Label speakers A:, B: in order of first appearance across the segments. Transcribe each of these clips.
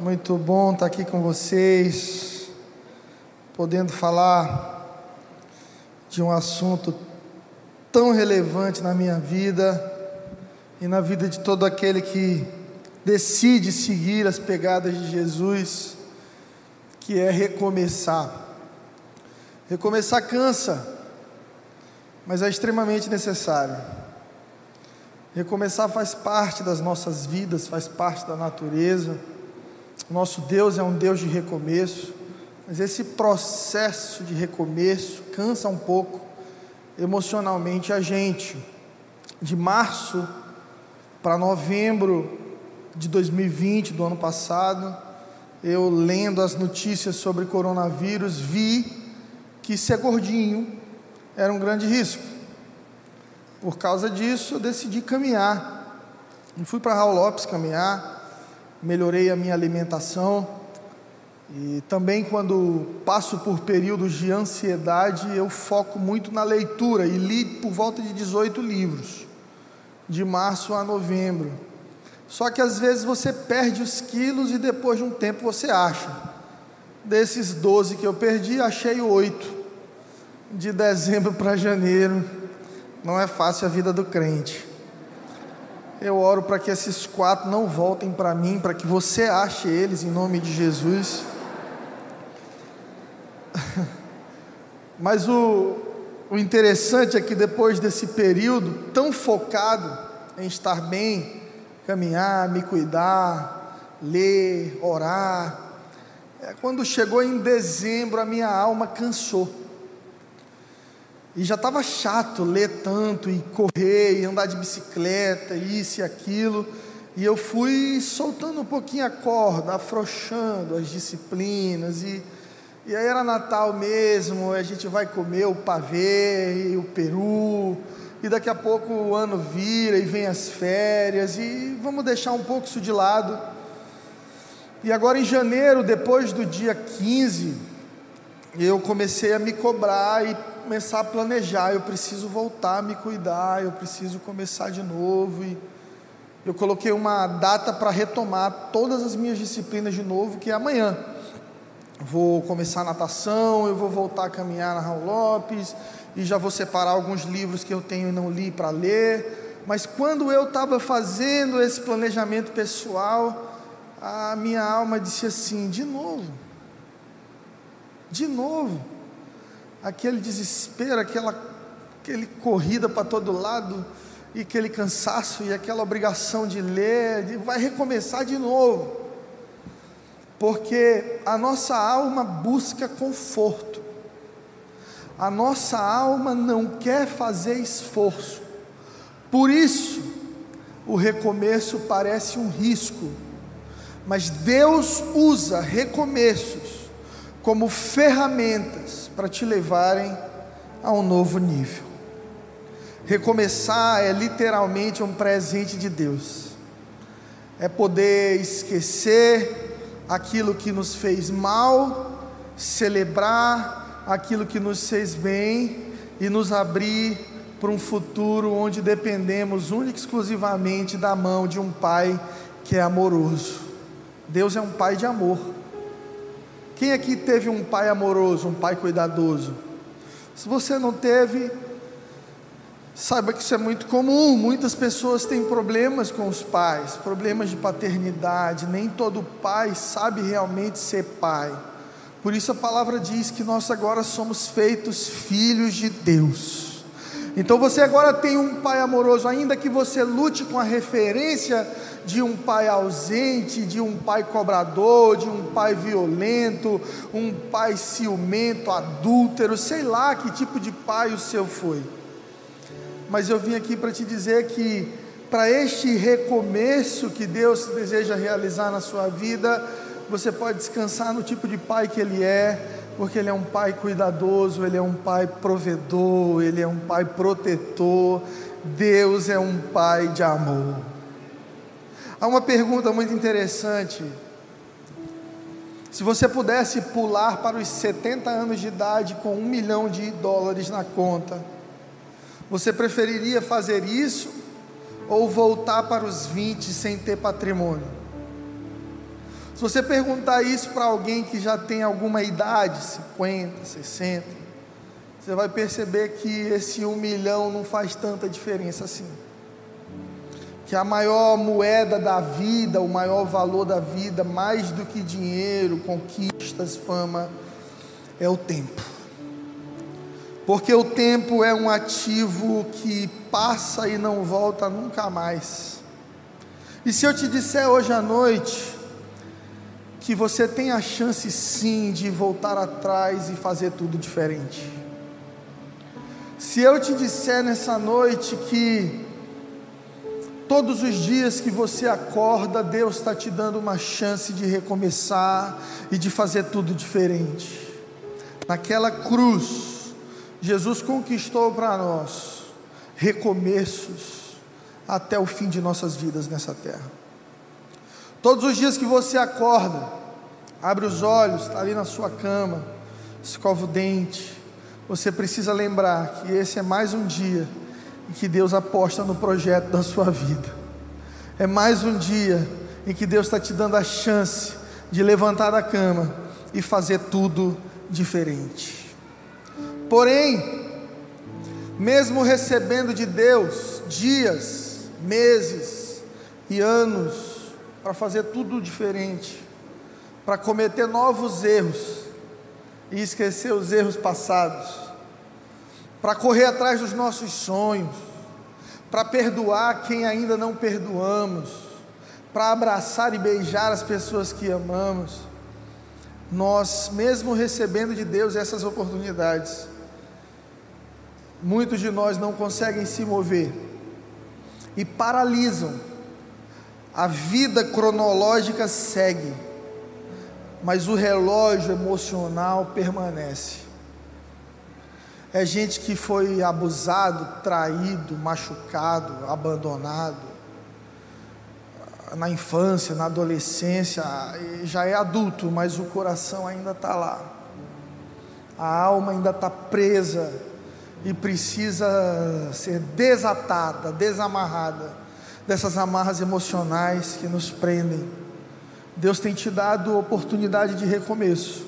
A: Muito bom estar aqui com vocês, podendo falar de um assunto tão relevante na minha vida e na vida de todo aquele que decide seguir as pegadas de Jesus, que é recomeçar. Recomeçar cansa, mas é extremamente necessário. Recomeçar faz parte das nossas vidas, faz parte da natureza. Nosso Deus é um Deus de recomeço, mas esse processo de recomeço cansa um pouco emocionalmente a gente. De março para novembro de 2020, do ano passado, eu lendo as notícias sobre coronavírus, vi que ser gordinho era um grande risco. Por causa disso, eu decidi caminhar. E fui para Raul Lopes caminhar melhorei a minha alimentação. E também quando passo por períodos de ansiedade, eu foco muito na leitura e li por volta de 18 livros, de março a novembro. Só que às vezes você perde os quilos e depois de um tempo você acha. Desses 12 que eu perdi, achei oito. De dezembro para janeiro, não é fácil a vida do crente. Eu oro para que esses quatro não voltem para mim, para que você ache eles em nome de Jesus. Mas o, o interessante é que depois desse período tão focado em estar bem, caminhar, me cuidar, ler, orar, é, quando chegou em dezembro a minha alma cansou. E já estava chato ler tanto e correr e andar de bicicleta, isso e aquilo. E eu fui soltando um pouquinho a corda, afrouxando as disciplinas. E, e aí era Natal mesmo, a gente vai comer o pavê e o peru. E daqui a pouco o ano vira e vem as férias. E vamos deixar um pouco isso de lado. E agora em janeiro, depois do dia 15, eu comecei a me cobrar e começar a planejar, eu preciso voltar a me cuidar, eu preciso começar de novo. E eu coloquei uma data para retomar todas as minhas disciplinas de novo, que é amanhã. Vou começar a natação, eu vou voltar a caminhar na Raul Lopes, e já vou separar alguns livros que eu tenho e não li para ler. Mas quando eu estava fazendo esse planejamento pessoal, a minha alma disse assim: de novo, de novo aquele desespero, aquela aquele corrida para todo lado, e aquele cansaço e aquela obrigação de ler, de, vai recomeçar de novo. Porque a nossa alma busca conforto. A nossa alma não quer fazer esforço. Por isso, o recomeço parece um risco. Mas Deus usa recomeços como ferramentas para te levarem a um novo nível. Recomeçar é literalmente um presente de Deus, é poder esquecer aquilo que nos fez mal, celebrar aquilo que nos fez bem e nos abrir para um futuro onde dependemos única e exclusivamente da mão de um Pai que é amoroso. Deus é um Pai de amor. Quem aqui teve um pai amoroso, um pai cuidadoso? Se você não teve, saiba que isso é muito comum. Muitas pessoas têm problemas com os pais, problemas de paternidade. Nem todo pai sabe realmente ser pai. Por isso a palavra diz que nós agora somos feitos filhos de Deus. Então você agora tem um pai amoroso, ainda que você lute com a referência de um pai ausente, de um pai cobrador, de um pai violento, um pai ciumento, adúltero, sei lá que tipo de pai o seu foi. Mas eu vim aqui para te dizer que para este recomeço que Deus deseja realizar na sua vida, você pode descansar no tipo de pai que Ele é, porque Ele é um pai cuidadoso, Ele é um pai provedor, Ele é um pai protetor, Deus é um pai de amor. Há uma pergunta muito interessante. Se você pudesse pular para os 70 anos de idade com um milhão de dólares na conta, você preferiria fazer isso ou voltar para os 20 sem ter patrimônio? Se você perguntar isso para alguém que já tem alguma idade, 50, 60, você vai perceber que esse um milhão não faz tanta diferença assim. Que a maior moeda da vida, o maior valor da vida, mais do que dinheiro, conquistas, fama, é o tempo. Porque o tempo é um ativo que passa e não volta nunca mais. E se eu te disser hoje à noite que você tem a chance sim de voltar atrás e fazer tudo diferente. Se eu te disser nessa noite que todos os dias que você acorda, Deus está te dando uma chance de recomeçar e de fazer tudo diferente. Naquela cruz, Jesus conquistou para nós recomeços até o fim de nossas vidas nessa terra. Todos os dias que você acorda, abre os olhos, está ali na sua cama, escova o dente, você precisa lembrar que esse é mais um dia em que Deus aposta no projeto da sua vida. É mais um dia em que Deus está te dando a chance de levantar da cama e fazer tudo diferente. Porém, mesmo recebendo de Deus dias, meses e anos para fazer tudo diferente, para cometer novos erros e esquecer os erros passados, para correr atrás dos nossos sonhos, para perdoar quem ainda não perdoamos, para abraçar e beijar as pessoas que amamos. Nós, mesmo recebendo de Deus essas oportunidades, muitos de nós não conseguem se mover e paralisam a vida cronológica segue, mas o relógio emocional permanece. É gente que foi abusado, traído, machucado, abandonado na infância, na adolescência, já é adulto, mas o coração ainda está lá. A alma ainda está presa e precisa ser desatada, desamarrada dessas amarras emocionais que nos prendem. Deus tem te dado oportunidade de recomeço,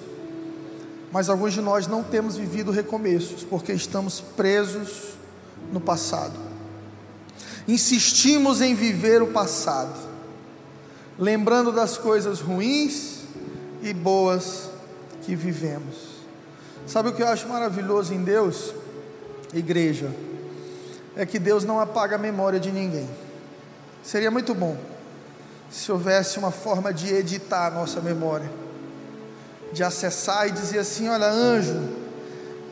A: mas alguns de nós não temos vivido recomeços porque estamos presos no passado. Insistimos em viver o passado, lembrando das coisas ruins e boas que vivemos. Sabe o que eu acho maravilhoso em Deus, igreja? É que Deus não apaga a memória de ninguém. Seria muito bom se houvesse uma forma de editar a nossa memória, de acessar e dizer assim: olha, anjo,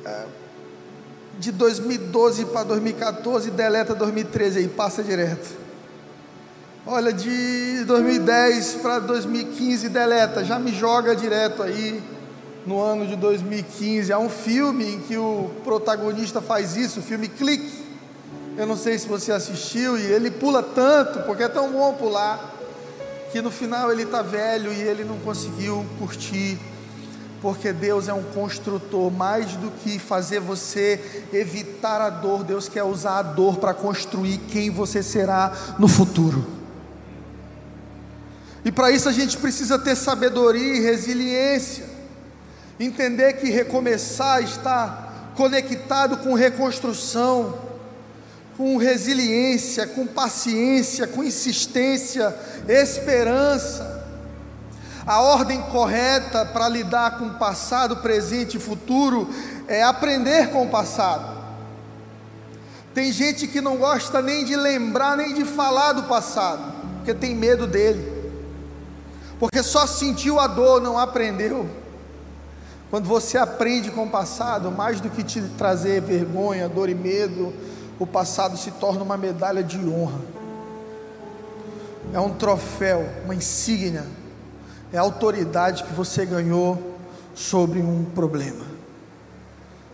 A: é, de 2012 para 2014, deleta 2013 aí, passa direto. Olha, de 2010 para 2015, deleta, já me joga direto aí no ano de 2015. Há um filme em que o protagonista faz isso, o filme Clique. Eu não sei se você assistiu e ele pula tanto, porque é tão bom pular, que no final ele está velho e ele não conseguiu curtir, porque Deus é um construtor, mais do que fazer você evitar a dor, Deus quer usar a dor para construir quem você será no futuro. E para isso a gente precisa ter sabedoria e resiliência, entender que recomeçar está conectado com reconstrução com resiliência, com paciência, com insistência, esperança. A ordem correta para lidar com o passado, presente e futuro é aprender com o passado. Tem gente que não gosta nem de lembrar, nem de falar do passado, porque tem medo dele, porque só sentiu a dor, não aprendeu. Quando você aprende com o passado, mais do que te trazer vergonha, dor e medo, o passado se torna uma medalha de honra, é um troféu, uma insígnia, é a autoridade que você ganhou sobre um problema.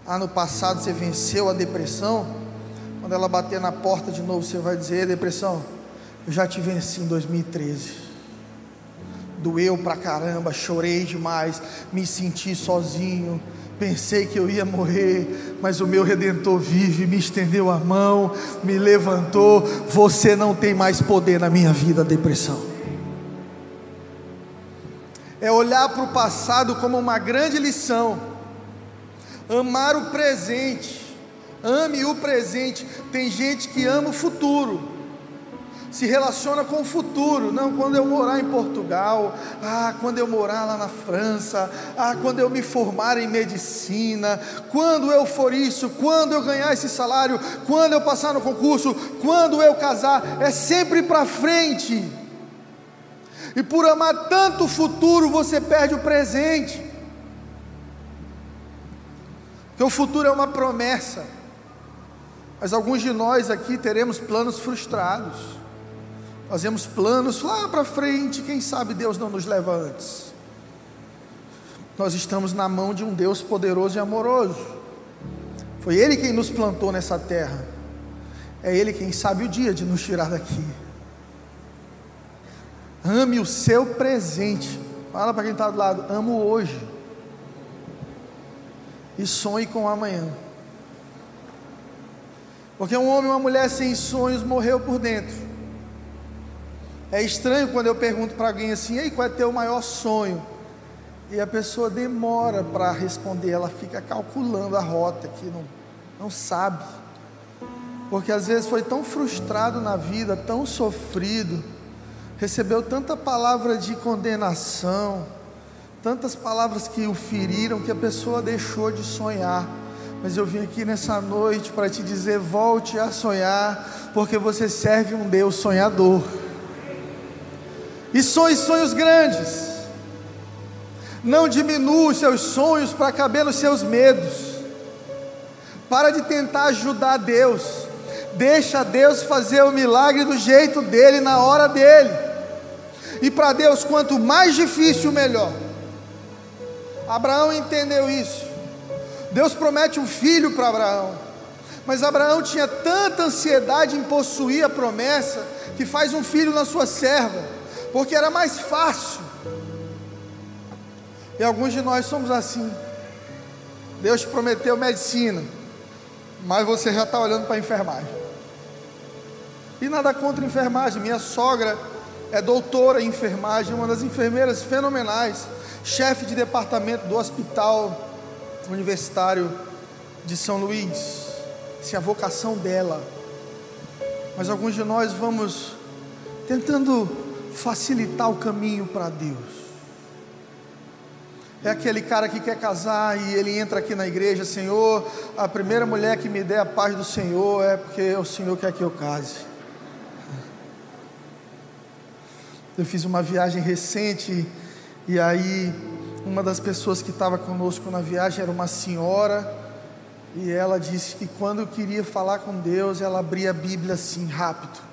A: Ah, no passado você venceu a depressão, quando ela bater na porta de novo, você vai dizer: depressão, eu já te venci em 2013. Doeu pra caramba, chorei demais, me senti sozinho, Pensei que eu ia morrer, mas o meu redentor vive, me estendeu a mão, me levantou. Você não tem mais poder na minha vida, depressão. É olhar para o passado como uma grande lição, amar o presente, ame o presente. Tem gente que ama o futuro, se relaciona com o futuro. Não, quando eu morar em Portugal, ah, quando eu morar lá na França, ah, quando eu me formar em medicina, quando eu for isso, quando eu ganhar esse salário, quando eu passar no concurso, quando eu casar, é sempre para frente. E por amar tanto o futuro, você perde o presente. Porque o futuro é uma promessa. Mas alguns de nós aqui teremos planos frustrados. Fazemos planos lá para frente, quem sabe Deus não nos leva antes. Nós estamos na mão de um Deus poderoso e amoroso. Foi Ele quem nos plantou nessa terra. É Ele quem sabe o dia de nos tirar daqui. Ame o seu presente. Fala para quem está do lado, amo hoje. E sonhe com amanhã. Porque um homem e uma mulher sem sonhos morreu por dentro. É estranho quando eu pergunto para alguém assim: Ei, qual é teu maior sonho? E a pessoa demora para responder, ela fica calculando a rota que não, não sabe. Porque às vezes foi tão frustrado na vida, tão sofrido, recebeu tanta palavra de condenação, tantas palavras que o feriram, que a pessoa deixou de sonhar. Mas eu vim aqui nessa noite para te dizer: volte a sonhar, porque você serve um Deus sonhador e sonhe sonhos grandes. Não diminua os seus sonhos para caber nos seus medos. Para de tentar ajudar Deus. Deixa Deus fazer o milagre do jeito dele, na hora dele. E para Deus, quanto mais difícil, melhor. Abraão entendeu isso. Deus promete um filho para Abraão. Mas Abraão tinha tanta ansiedade em possuir a promessa que faz um filho na sua serva porque era mais fácil. E alguns de nós somos assim. Deus te prometeu medicina, mas você já está olhando para a enfermagem. E nada contra a enfermagem. Minha sogra é doutora em enfermagem, uma das enfermeiras fenomenais, chefe de departamento do Hospital Universitário de São Luís. Essa é a vocação dela. Mas alguns de nós vamos tentando facilitar o caminho para Deus. É aquele cara que quer casar e ele entra aqui na igreja, Senhor, a primeira mulher que me der a paz do Senhor é porque o Senhor quer que eu case. Eu fiz uma viagem recente e aí uma das pessoas que estava conosco na viagem era uma senhora e ela disse que quando queria falar com Deus, ela abria a Bíblia assim rápido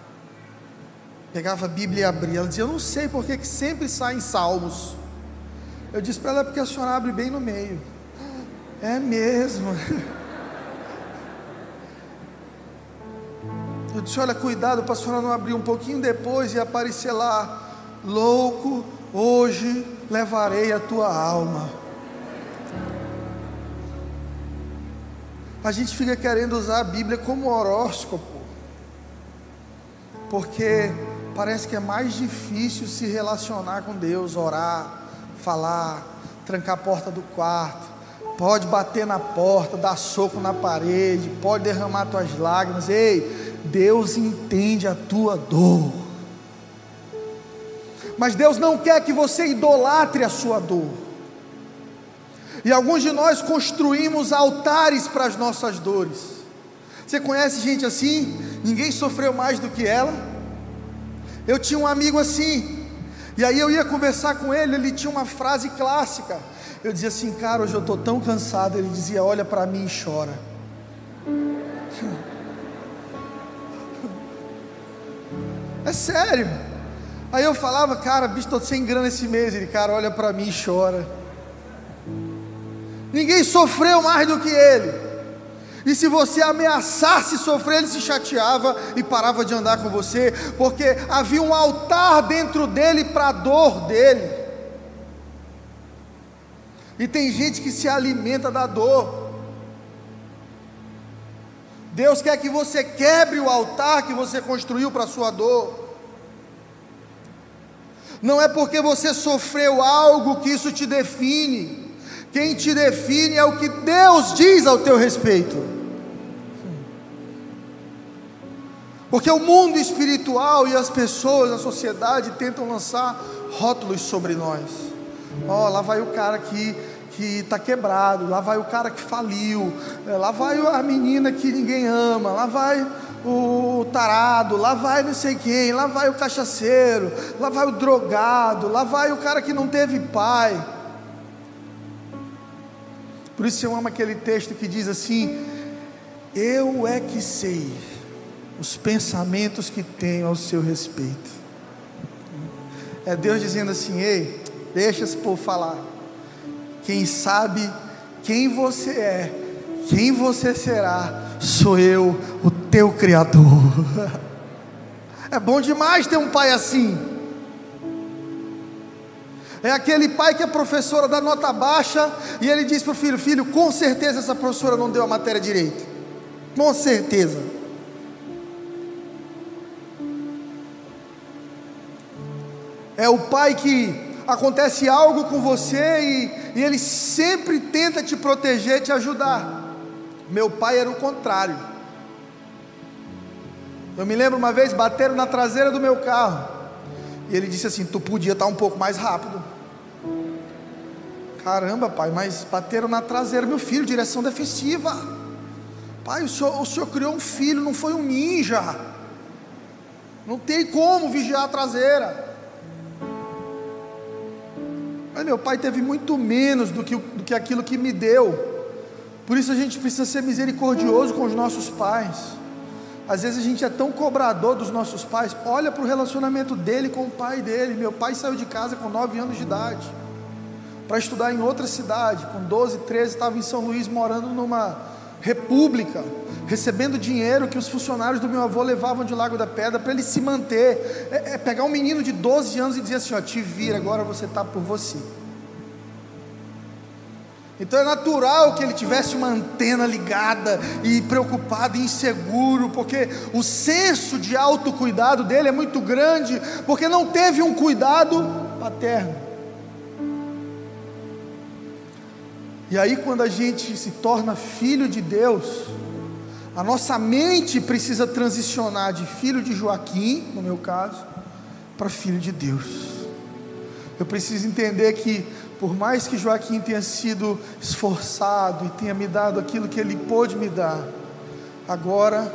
A: pegava a Bíblia e abria. Ela dizia: Eu não sei porque que sempre saem salmos. Eu disse para ela: é porque a senhora abre bem no meio. É mesmo. Eu disse: Olha, cuidado para a senhora não abrir um pouquinho depois e aparecer lá. Louco, hoje levarei a tua alma. A gente fica querendo usar a Bíblia como horóscopo, porque parece que é mais difícil se relacionar com Deus, orar, falar, trancar a porta do quarto, pode bater na porta, dar soco na parede, pode derramar tuas lágrimas. Ei, Deus entende a tua dor. Mas Deus não quer que você idolatre a sua dor. E alguns de nós construímos altares para as nossas dores. Você conhece gente assim? Ninguém sofreu mais do que ela. Eu tinha um amigo assim, e aí eu ia conversar com ele, ele tinha uma frase clássica. Eu dizia assim, cara, hoje eu estou tão cansado. Ele dizia, olha para mim e chora. É sério. Aí eu falava, cara, bicho, estou sem grana esse mês. Ele, cara, olha para mim e chora. Ninguém sofreu mais do que ele. E se você ameaçasse sofrer, ele se chateava e parava de andar com você, porque havia um altar dentro dele para a dor dele. E tem gente que se alimenta da dor. Deus quer que você quebre o altar que você construiu para a sua dor. Não é porque você sofreu algo que isso te define. Quem te define é o que Deus diz ao teu respeito. Porque o mundo espiritual e as pessoas, a sociedade tentam lançar rótulos sobre nós. Ó, oh, lá vai o cara que que está quebrado, lá vai o cara que faliu, é, lá vai a menina que ninguém ama, lá vai o tarado, lá vai não sei quem, lá vai o cachaceiro, lá vai o drogado, lá vai o cara que não teve pai. Por isso eu amo aquele texto que diz assim: Eu é que sei os pensamentos que tenho ao seu respeito. É Deus dizendo assim: Ei, deixa esse povo falar. Quem sabe quem você é, quem você será, sou eu, o teu Criador. É bom demais ter um pai assim. É aquele pai que é professora da nota baixa e ele diz para o filho: Filho, com certeza essa professora não deu a matéria direito. Com certeza. É o pai que acontece algo com você e, e ele sempre tenta te proteger, te ajudar. Meu pai era o contrário. Eu me lembro uma vez, bateram na traseira do meu carro. E ele disse assim: Tu podia estar um pouco mais rápido. Caramba, pai, mas bateram na traseira, meu filho, direção defensiva. Pai, o senhor, o senhor criou um filho, não foi um ninja. Não tem como vigiar a traseira. Mas meu pai teve muito menos do que, do que aquilo que me deu. Por isso a gente precisa ser misericordioso com os nossos pais. Às vezes a gente é tão cobrador dos nossos pais. Olha para o relacionamento dele com o pai dele. Meu pai saiu de casa com 9 anos de idade para estudar em outra cidade. Com 12, 13, estava em São Luís morando numa república, recebendo dinheiro que os funcionários do meu avô levavam de Lago da Pedra para ele se manter. É, é, pegar um menino de 12 anos e dizer assim: ó, te vira, agora você está por você. Então é natural que ele tivesse uma antena ligada e preocupado inseguro, porque o senso de autocuidado dele é muito grande, porque não teve um cuidado paterno. E aí, quando a gente se torna filho de Deus, a nossa mente precisa transicionar de filho de Joaquim, no meu caso, para filho de Deus. Eu preciso entender que, por mais que Joaquim tenha sido esforçado e tenha me dado aquilo que ele pôde me dar, agora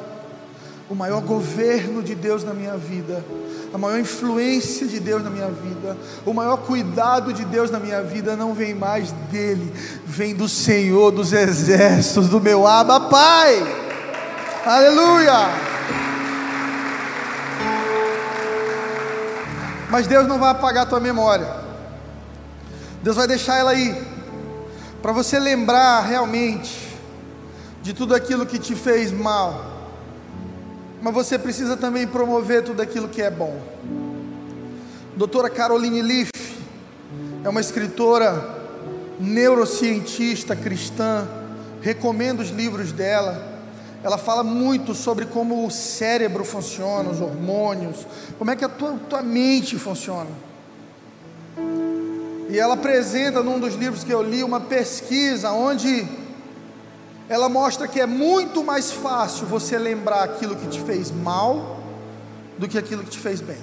A: o maior governo de Deus na minha vida, a maior influência de Deus na minha vida, o maior cuidado de Deus na minha vida não vem mais dele, vem do Senhor dos exércitos, do meu Abba Pai. Aleluia! Mas Deus não vai apagar a tua memória. Deus vai deixar ela aí para você lembrar realmente de tudo aquilo que te fez mal mas você precisa também promover tudo aquilo que é bom. Doutora Caroline Leaf é uma escritora neurocientista cristã, recomendo os livros dela. Ela fala muito sobre como o cérebro funciona, os hormônios, como é que a tua, tua mente funciona. E ela apresenta num dos livros que eu li uma pesquisa onde ela mostra que é muito mais fácil você lembrar aquilo que te fez mal do que aquilo que te fez bem.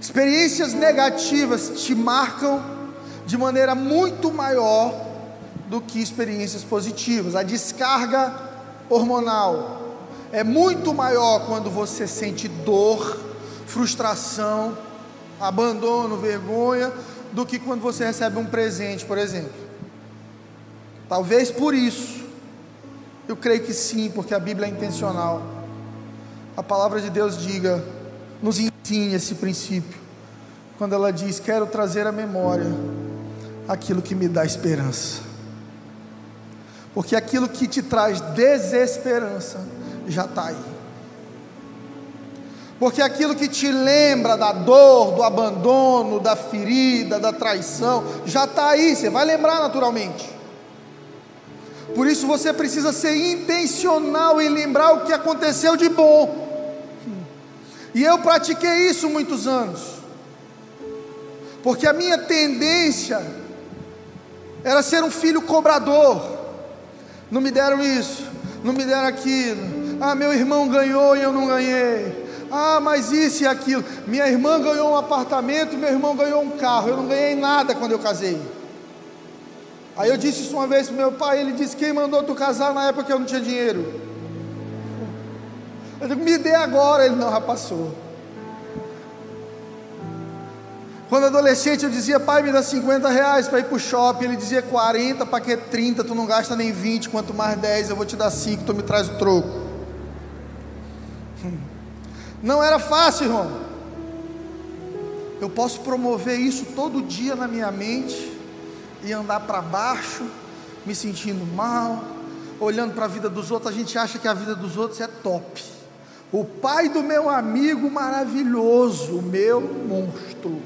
A: Experiências negativas te marcam de maneira muito maior do que experiências positivas. A descarga hormonal é muito maior quando você sente dor, frustração, abandono, vergonha, do que quando você recebe um presente, por exemplo. Talvez por isso eu creio que sim, porque a Bíblia é intencional. A palavra de Deus diga, nos ensine esse princípio. Quando ela diz: "Quero trazer à memória aquilo que me dá esperança". Porque aquilo que te traz desesperança já está aí. Porque aquilo que te lembra da dor, do abandono, da ferida, da traição, já está aí, você vai lembrar naturalmente. Por isso você precisa ser intencional em lembrar o que aconteceu de bom. E eu pratiquei isso muitos anos. porque a minha tendência era ser um filho cobrador. Não me deram isso, não me deram aquilo. Ah, meu irmão ganhou e eu não ganhei. Ah, mas isso e aquilo. Minha irmã ganhou um apartamento, meu irmão ganhou um carro. Eu não ganhei nada quando eu casei. Aí eu disse isso uma vez para meu pai, ele disse: Quem mandou tu casar na época que eu não tinha dinheiro? Eu digo: Me dê agora. Ele não, já passou. Quando adolescente eu dizia, pai, me dá 50 reais para ir para o shopping. Ele dizia 40, para que 30? Tu não gasta nem 20, quanto mais 10, eu vou te dar 5, tu me traz o troco. Hum. Não era fácil, irmão. Eu posso promover isso todo dia na minha mente e andar para baixo, me sentindo mal, olhando para a vida dos outros. A gente acha que a vida dos outros é top. O pai do meu amigo maravilhoso, o meu monstro.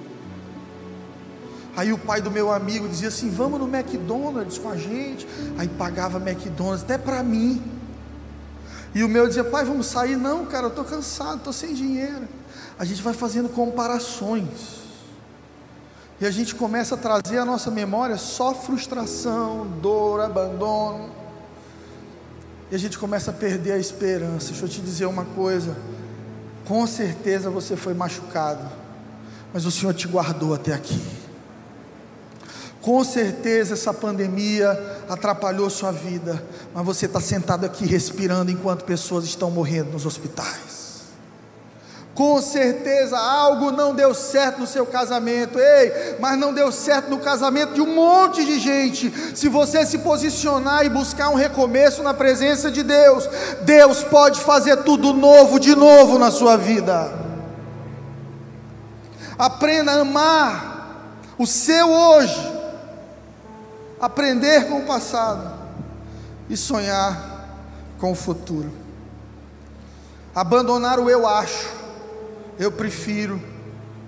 A: Aí o pai do meu amigo dizia assim: Vamos no McDonald's com a gente. Aí pagava McDonald's até para mim. E o meu dizia: Pai, vamos sair? Não, cara, eu estou cansado, estou sem dinheiro. A gente vai fazendo comparações. E a gente começa a trazer à nossa memória só frustração, dor, abandono. E a gente começa a perder a esperança. Deixa eu te dizer uma coisa. Com certeza você foi machucado, mas o Senhor te guardou até aqui. Com certeza essa pandemia atrapalhou sua vida, mas você está sentado aqui respirando enquanto pessoas estão morrendo nos hospitais. Com certeza algo não deu certo no seu casamento, ei, mas não deu certo no casamento de um monte de gente. Se você se posicionar e buscar um recomeço na presença de Deus, Deus pode fazer tudo novo de novo na sua vida. Aprenda a amar o seu hoje aprender com o passado e sonhar com o futuro. Abandonar o eu acho, eu prefiro,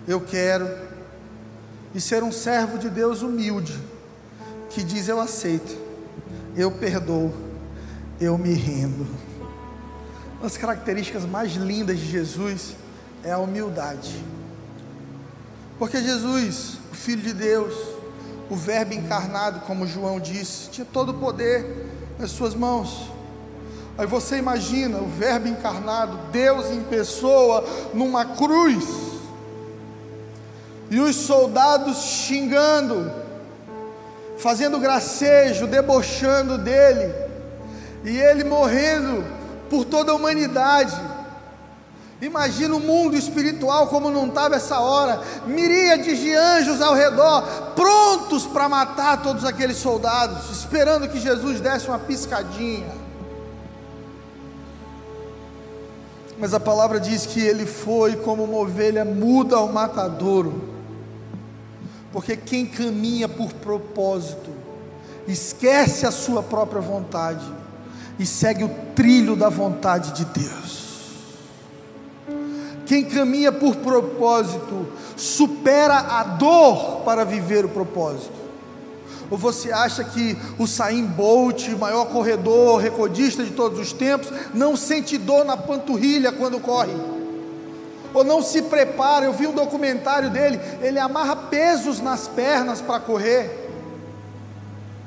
A: eu quero, e ser um servo de Deus humilde, que diz: Eu aceito, eu perdoo, eu me rendo. Uma das características mais lindas de Jesus é a humildade, porque Jesus, o Filho de Deus, o Verbo encarnado, como João disse, tinha todo o poder nas suas mãos. Aí você imagina o Verbo encarnado, Deus em pessoa, numa cruz, e os soldados xingando, fazendo gracejo, debochando dele, e ele morrendo por toda a humanidade. Imagina o mundo espiritual como não estava essa hora, miríades de anjos ao redor, prontos para matar todos aqueles soldados, esperando que Jesus desse uma piscadinha. Mas a palavra diz que ele foi como uma ovelha muda ao matadouro, porque quem caminha por propósito, esquece a sua própria vontade e segue o trilho da vontade de Deus. Quem caminha por propósito supera a dor para viver o propósito. Ou você acha que o Saim Bolt, maior corredor, recordista de todos os tempos, não sente dor na panturrilha quando corre? Ou não se prepara? Eu vi um documentário dele, ele amarra pesos nas pernas para correr,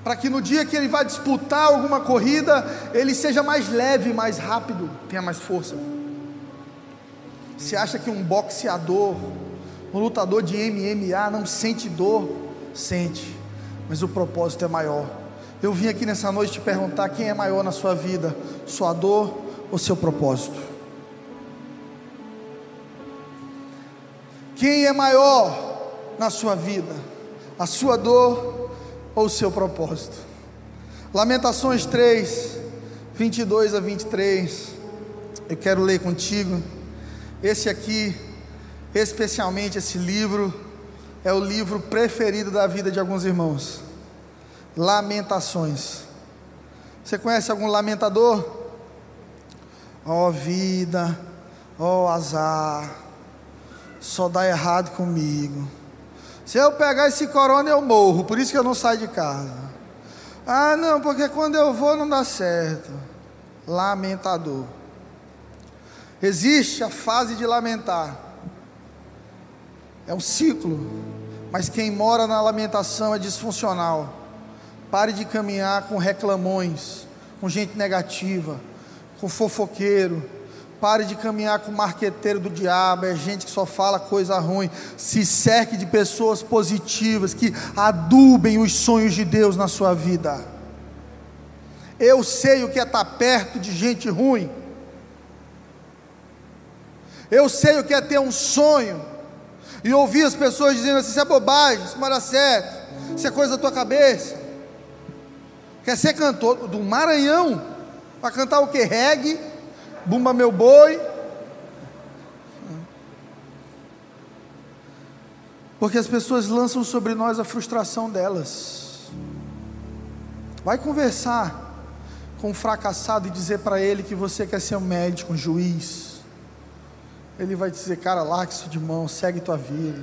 A: para que no dia que ele vai disputar alguma corrida, ele seja mais leve, mais rápido, tenha mais força. Você acha que um boxeador, um lutador de MMA não sente dor? Sente, mas o propósito é maior. Eu vim aqui nessa noite te perguntar quem é maior na sua vida, sua dor ou seu propósito? Quem é maior na sua vida, a sua dor ou o seu propósito? Lamentações 3, 22 a 23. Eu quero ler contigo. Esse aqui, especialmente esse livro, é o livro preferido da vida de alguns irmãos. Lamentações. Você conhece algum lamentador? Ó oh, vida, ó oh, azar, só dá errado comigo. Se eu pegar esse corona eu morro, por isso que eu não saio de casa. Ah, não, porque quando eu vou não dá certo. Lamentador. Existe a fase de lamentar. É um ciclo. Mas quem mora na lamentação é disfuncional. Pare de caminhar com reclamões, com gente negativa, com fofoqueiro. Pare de caminhar com marqueteiro do diabo, é gente que só fala coisa ruim. Se cerque de pessoas positivas que adubem os sonhos de Deus na sua vida. Eu sei o que é estar perto de gente ruim. Eu sei o que é ter um sonho e ouvir as pessoas dizendo assim: isso é bobagem, isso não dá certo, isso é coisa da tua cabeça. Quer ser cantor do Maranhão para cantar o que? Reggae, Bumba Meu Boi. Porque as pessoas lançam sobre nós a frustração delas. Vai conversar com um fracassado e dizer para ele que você quer ser um médico, um juiz ele vai dizer, cara, larga isso de mão, segue tua vida.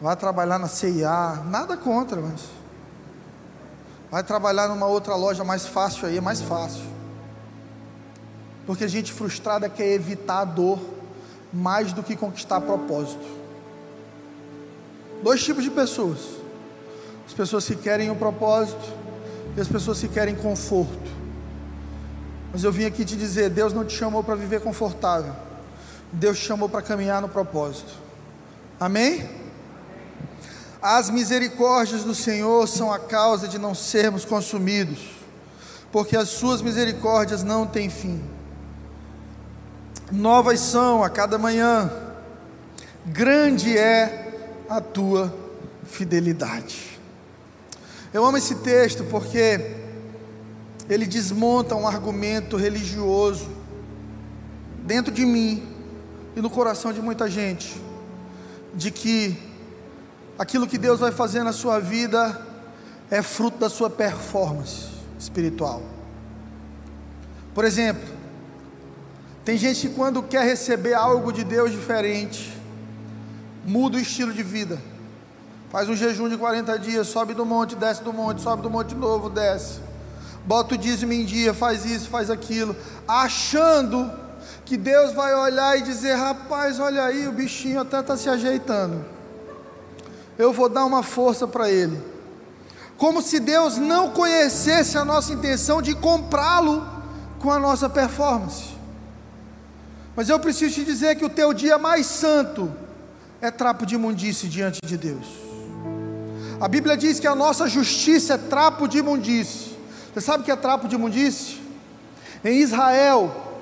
A: Vai trabalhar na CIA, nada contra, mas vai trabalhar numa outra loja mais fácil aí, é mais fácil. Porque a gente frustrada quer evitar a dor mais do que conquistar propósito. Dois tipos de pessoas: as pessoas que querem o propósito e as pessoas que querem conforto. Mas eu vim aqui te dizer: Deus não te chamou para viver confortável. Deus chamou para caminhar no propósito. Amém? As misericórdias do Senhor são a causa de não sermos consumidos, porque as suas misericórdias não têm fim. Novas são a cada manhã, grande é a tua fidelidade. Eu amo esse texto porque ele desmonta um argumento religioso dentro de mim e no coração de muita gente, de que aquilo que Deus vai fazer na sua vida é fruto da sua performance espiritual. Por exemplo, tem gente que quando quer receber algo de Deus diferente, muda o estilo de vida. Faz um jejum de 40 dias, sobe do monte, desce do monte, sobe do monte de novo, desce. Bota o dízimo em dia, faz isso, faz aquilo, achando que Deus vai olhar e dizer: rapaz, olha aí, o bichinho até está se ajeitando. Eu vou dar uma força para ele. Como se Deus não conhecesse a nossa intenção de comprá-lo com a nossa performance. Mas eu preciso te dizer que o teu dia mais santo é trapo de imundície diante de Deus. A Bíblia diz que a nossa justiça é trapo de imundície. Você sabe o que é trapo de imundície? Em Israel,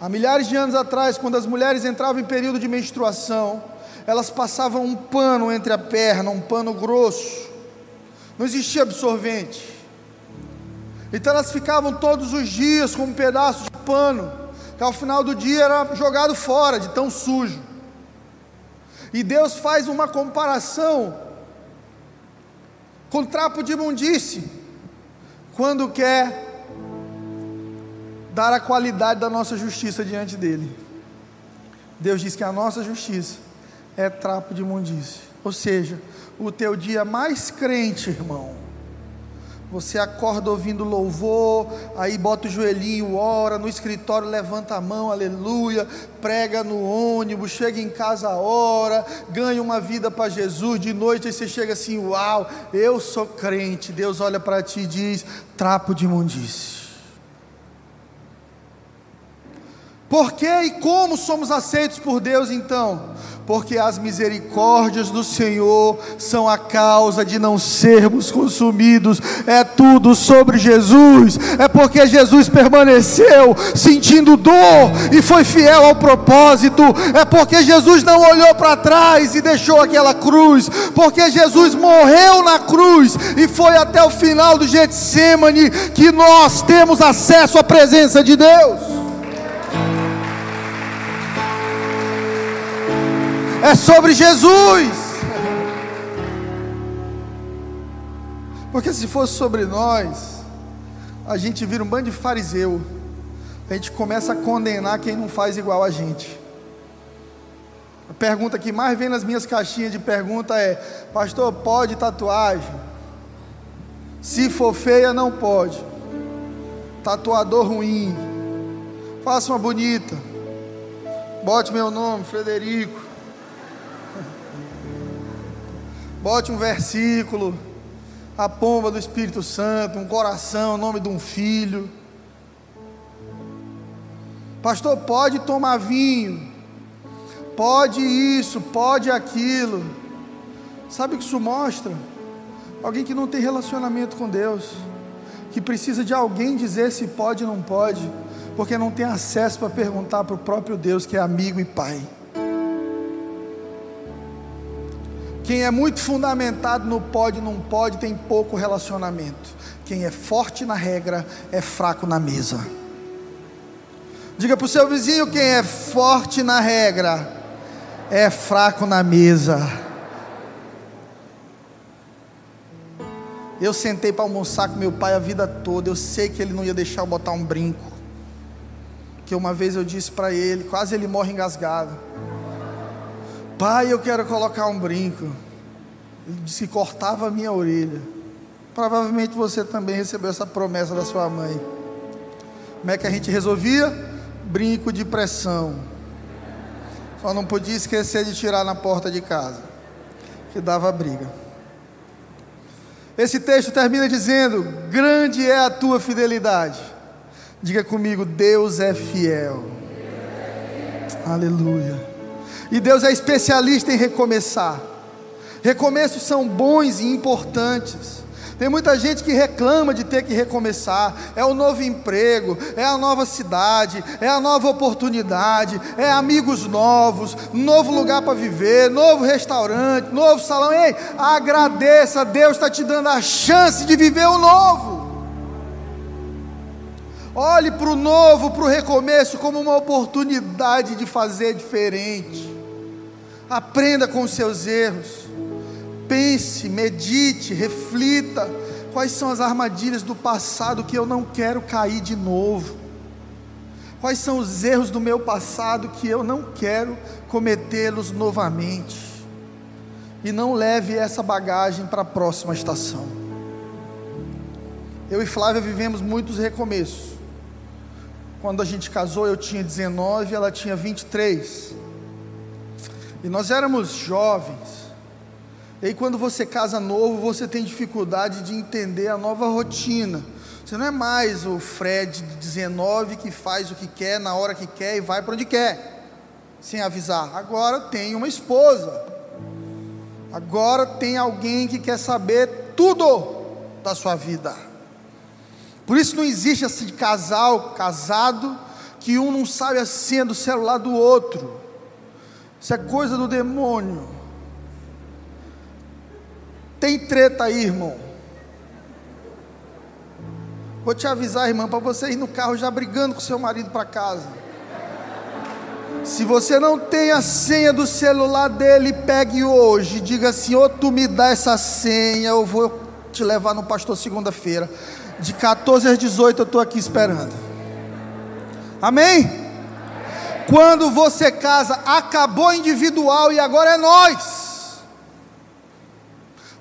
A: Há milhares de anos atrás, quando as mulheres entravam em período de menstruação, elas passavam um pano entre a perna, um pano grosso. Não existia absorvente. Então elas ficavam todos os dias com um pedaço de pano, que ao final do dia era jogado fora de tão sujo. E Deus faz uma comparação com trapo de imundície, quando quer dar a qualidade da nossa justiça diante dele. Deus diz que a nossa justiça é trapo de imundície. Ou seja, o teu dia mais crente, irmão. Você acorda ouvindo louvor, aí bota o joelhinho, ora, no escritório levanta a mão, aleluia, prega no ônibus, chega em casa, ora, ganha uma vida para Jesus, de noite aí você chega assim, uau, eu sou crente. Deus olha para ti e diz: trapo de imundície. Por que e como somos aceitos por Deus então? Porque as misericórdias do Senhor são a causa de não sermos consumidos, é tudo sobre Jesus, é porque Jesus permaneceu sentindo dor e foi fiel ao propósito, é porque Jesus não olhou para trás e deixou aquela cruz, porque Jesus morreu na cruz e foi até o final do Getsemane que nós temos acesso à presença de Deus. É sobre Jesus. Porque se fosse sobre nós, a gente vira um bando de fariseu. A gente começa a condenar quem não faz igual a gente. A pergunta que mais vem nas minhas caixinhas de pergunta é: Pastor, pode tatuagem? Se for feia, não pode. Tatuador ruim. Faça uma bonita. Bote meu nome, Frederico. Bote um versículo, a pomba do Espírito Santo, um coração, o nome de um filho. Pastor, pode tomar vinho, pode isso, pode aquilo. Sabe o que isso mostra? Alguém que não tem relacionamento com Deus, que precisa de alguém dizer se pode ou não pode, porque não tem acesso para perguntar para o próprio Deus, que é amigo e pai. Quem é muito fundamentado no pode não pode tem pouco relacionamento. Quem é forte na regra é fraco na mesa. Diga para o seu vizinho: quem é forte na regra é fraco na mesa. Eu sentei para almoçar com meu pai a vida toda. Eu sei que ele não ia deixar eu botar um brinco. Que uma vez eu disse para ele, quase ele morre engasgado. Pai, eu quero colocar um brinco. Ele disse cortava a minha orelha. Provavelmente você também recebeu essa promessa da sua mãe. Como é que a gente resolvia? Brinco de pressão. Só não podia esquecer de tirar na porta de casa, que dava briga. Esse texto termina dizendo: Grande é a tua fidelidade. Diga comigo: Deus é fiel. Aleluia. E Deus é especialista em recomeçar. Recomeços são bons e importantes. Tem muita gente que reclama de ter que recomeçar. É o novo emprego, é a nova cidade, é a nova oportunidade, é amigos novos, novo lugar para viver, novo restaurante, novo salão. Ei, agradeça, Deus está te dando a chance de viver o novo. Olhe para o novo, para o recomeço, como uma oportunidade de fazer diferente. Aprenda com os seus erros. Pense, medite, reflita. Quais são as armadilhas do passado que eu não quero cair de novo? Quais são os erros do meu passado que eu não quero cometê-los novamente? E não leve essa bagagem para a próxima estação. Eu e Flávia vivemos muitos recomeços. Quando a gente casou, eu tinha 19, ela tinha 23. E nós éramos jovens. E aí, quando você casa novo, você tem dificuldade de entender a nova rotina. Você não é mais o Fred de 19 que faz o que quer, na hora que quer e vai para onde quer, sem avisar. Agora tem uma esposa. Agora tem alguém que quer saber tudo da sua vida. Por isso não existe esse casal casado que um não sabe a senha do celular do outro. Isso é coisa do demônio. Tem treta aí, irmão. Vou te avisar, irmã, para você ir no carro já brigando com seu marido para casa. Se você não tem a senha do celular dele, pegue hoje. Diga assim: ou tu me dá essa senha, eu vou te levar no pastor segunda-feira. De 14 às 18 eu estou aqui esperando. Amém? Quando você casa, acabou individual e agora é nós.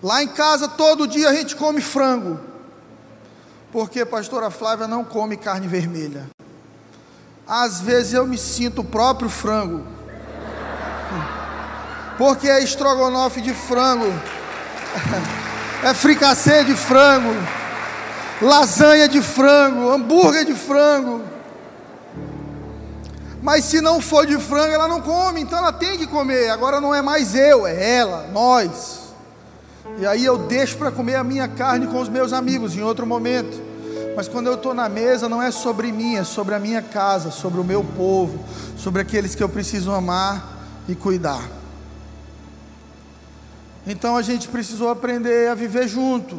A: Lá em casa todo dia a gente come frango. Porque a pastora Flávia não come carne vermelha. Às vezes eu me sinto o próprio frango. Porque é estrogonofe de frango. É fricassê de frango. Lasanha de frango, hambúrguer de frango. Mas se não for de frango, ela não come, então ela tem que comer. Agora não é mais eu, é ela, nós. E aí eu deixo para comer a minha carne com os meus amigos em outro momento. Mas quando eu estou na mesa, não é sobre mim, é sobre a minha casa, sobre o meu povo, sobre aqueles que eu preciso amar e cuidar. Então a gente precisou aprender a viver junto.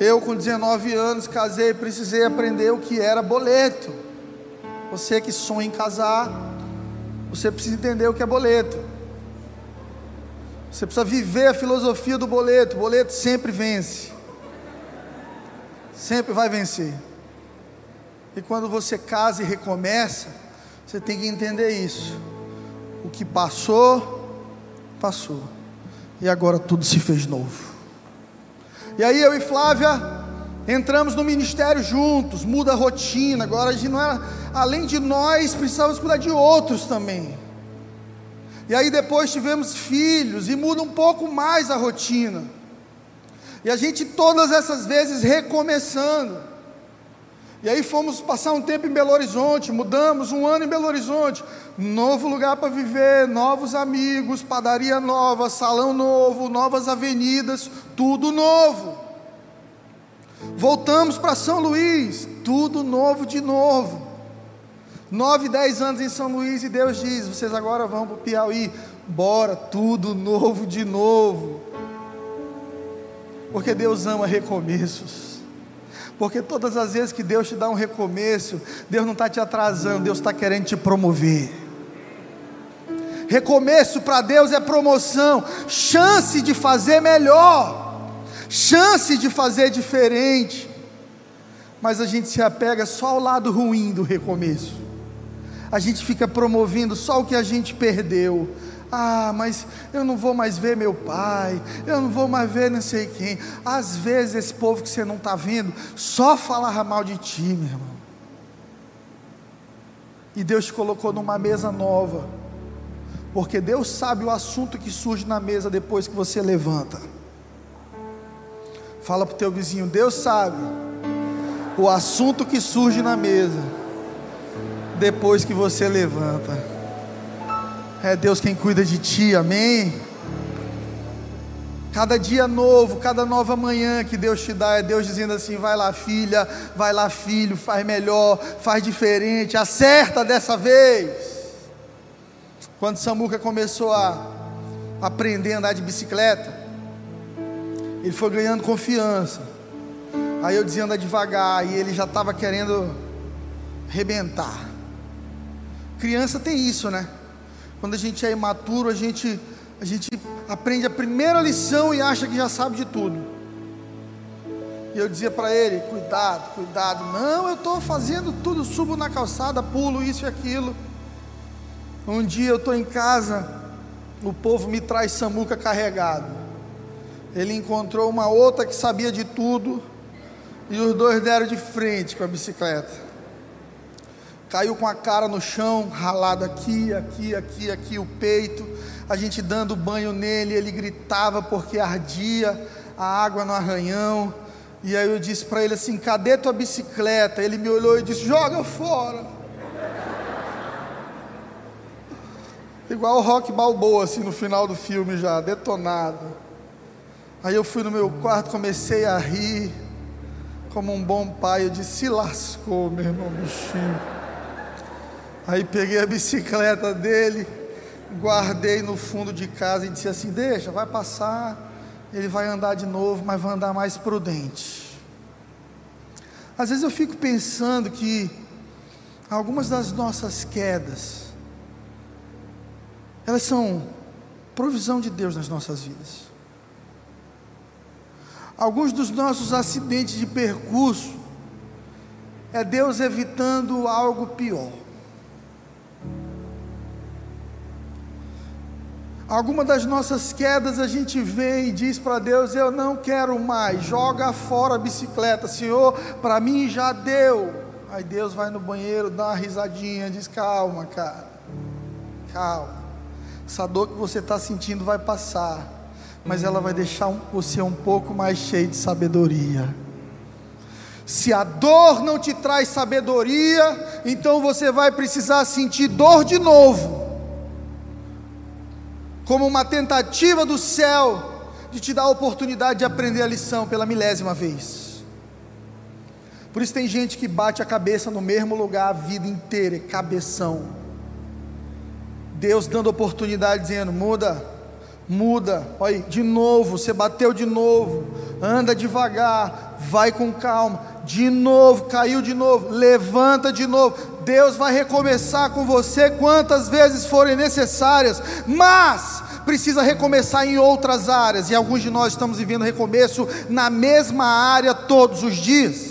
A: Eu, com 19 anos, casei, precisei aprender o que era boleto. Você que sonha em casar, você precisa entender o que é boleto. Você precisa viver a filosofia do boleto. O boleto sempre vence. Sempre vai vencer. E quando você casa e recomeça, você tem que entender isso. O que passou, passou. E agora tudo se fez novo. E aí eu e Flávia entramos no ministério juntos, muda a rotina. Agora a gente não é, além de nós, precisamos cuidar de outros também. E aí depois tivemos filhos e muda um pouco mais a rotina. E a gente todas essas vezes recomeçando. E aí fomos passar um tempo em Belo Horizonte, mudamos um ano em Belo Horizonte, novo lugar para viver, novos amigos, padaria nova, salão novo, novas avenidas, tudo novo. Voltamos para São Luís, tudo novo de novo. Nove, dez anos em São Luís e Deus diz: vocês agora vão para o Piauí, bora, tudo novo de novo. Porque Deus ama recomeços. Porque todas as vezes que Deus te dá um recomeço, Deus não está te atrasando, Deus está querendo te promover. Recomeço para Deus é promoção, chance de fazer melhor, chance de fazer diferente. Mas a gente se apega só ao lado ruim do recomeço. A gente fica promovendo só o que a gente perdeu. Ah, mas eu não vou mais ver meu pai, eu não vou mais ver não sei quem. Às vezes esse povo que você não está vendo só falava mal de ti, meu irmão. E Deus te colocou numa mesa nova, porque Deus sabe o assunto que surge na mesa depois que você levanta. Fala para o teu vizinho, Deus sabe o assunto que surge na mesa depois que você levanta. É Deus quem cuida de ti, amém? Cada dia novo, cada nova manhã que Deus te dá, é Deus dizendo assim: vai lá, filha, vai lá, filho, faz melhor, faz diferente, acerta dessa vez. Quando Samuca começou a aprender a andar de bicicleta, ele foi ganhando confiança. Aí eu dizia anda devagar, e ele já estava querendo rebentar. Criança tem isso, né? Quando a gente é imaturo, a gente, a gente aprende a primeira lição e acha que já sabe de tudo. E eu dizia para ele: cuidado, cuidado. Não, eu estou fazendo tudo, subo na calçada, pulo isso e aquilo. Um dia eu estou em casa, o povo me traz samuca carregado. Ele encontrou uma outra que sabia de tudo, e os dois deram de frente com a bicicleta caiu com a cara no chão, ralado aqui, aqui, aqui, aqui, o peito. A gente dando banho nele, ele gritava porque ardia a água no arranhão. E aí eu disse para ele assim: cadê tua bicicleta? Ele me olhou e disse: joga fora. Igual o Rock Balboa, assim, no final do filme já, detonado. Aí eu fui no meu quarto, comecei a rir, como um bom pai. Eu disse: se lascou, meu irmão, bichinho. Aí peguei a bicicleta dele, guardei no fundo de casa e disse assim: Deixa, vai passar, ele vai andar de novo, mas vai andar mais prudente. Às vezes eu fico pensando que algumas das nossas quedas, elas são provisão de Deus nas nossas vidas. Alguns dos nossos acidentes de percurso é Deus evitando algo pior. Alguma das nossas quedas a gente vem e diz para Deus: Eu não quero mais, joga fora a bicicleta, Senhor, para mim já deu. Aí Deus vai no banheiro, dá uma risadinha, diz: Calma, cara, calma. Essa dor que você está sentindo vai passar, mas ela vai deixar você um pouco mais cheio de sabedoria. Se a dor não te traz sabedoria, então você vai precisar sentir dor de novo como uma tentativa do céu de te dar a oportunidade de aprender a lição pela milésima vez. Por isso tem gente que bate a cabeça no mesmo lugar a vida inteira, é cabeção. Deus dando oportunidade, dizendo: muda, muda, olha, de novo, você bateu de novo, anda devagar, vai com calma, de novo, caiu de novo, levanta de novo. Deus vai recomeçar com você quantas vezes forem necessárias, mas precisa recomeçar em outras áreas, e alguns de nós estamos vivendo recomeço na mesma área todos os dias.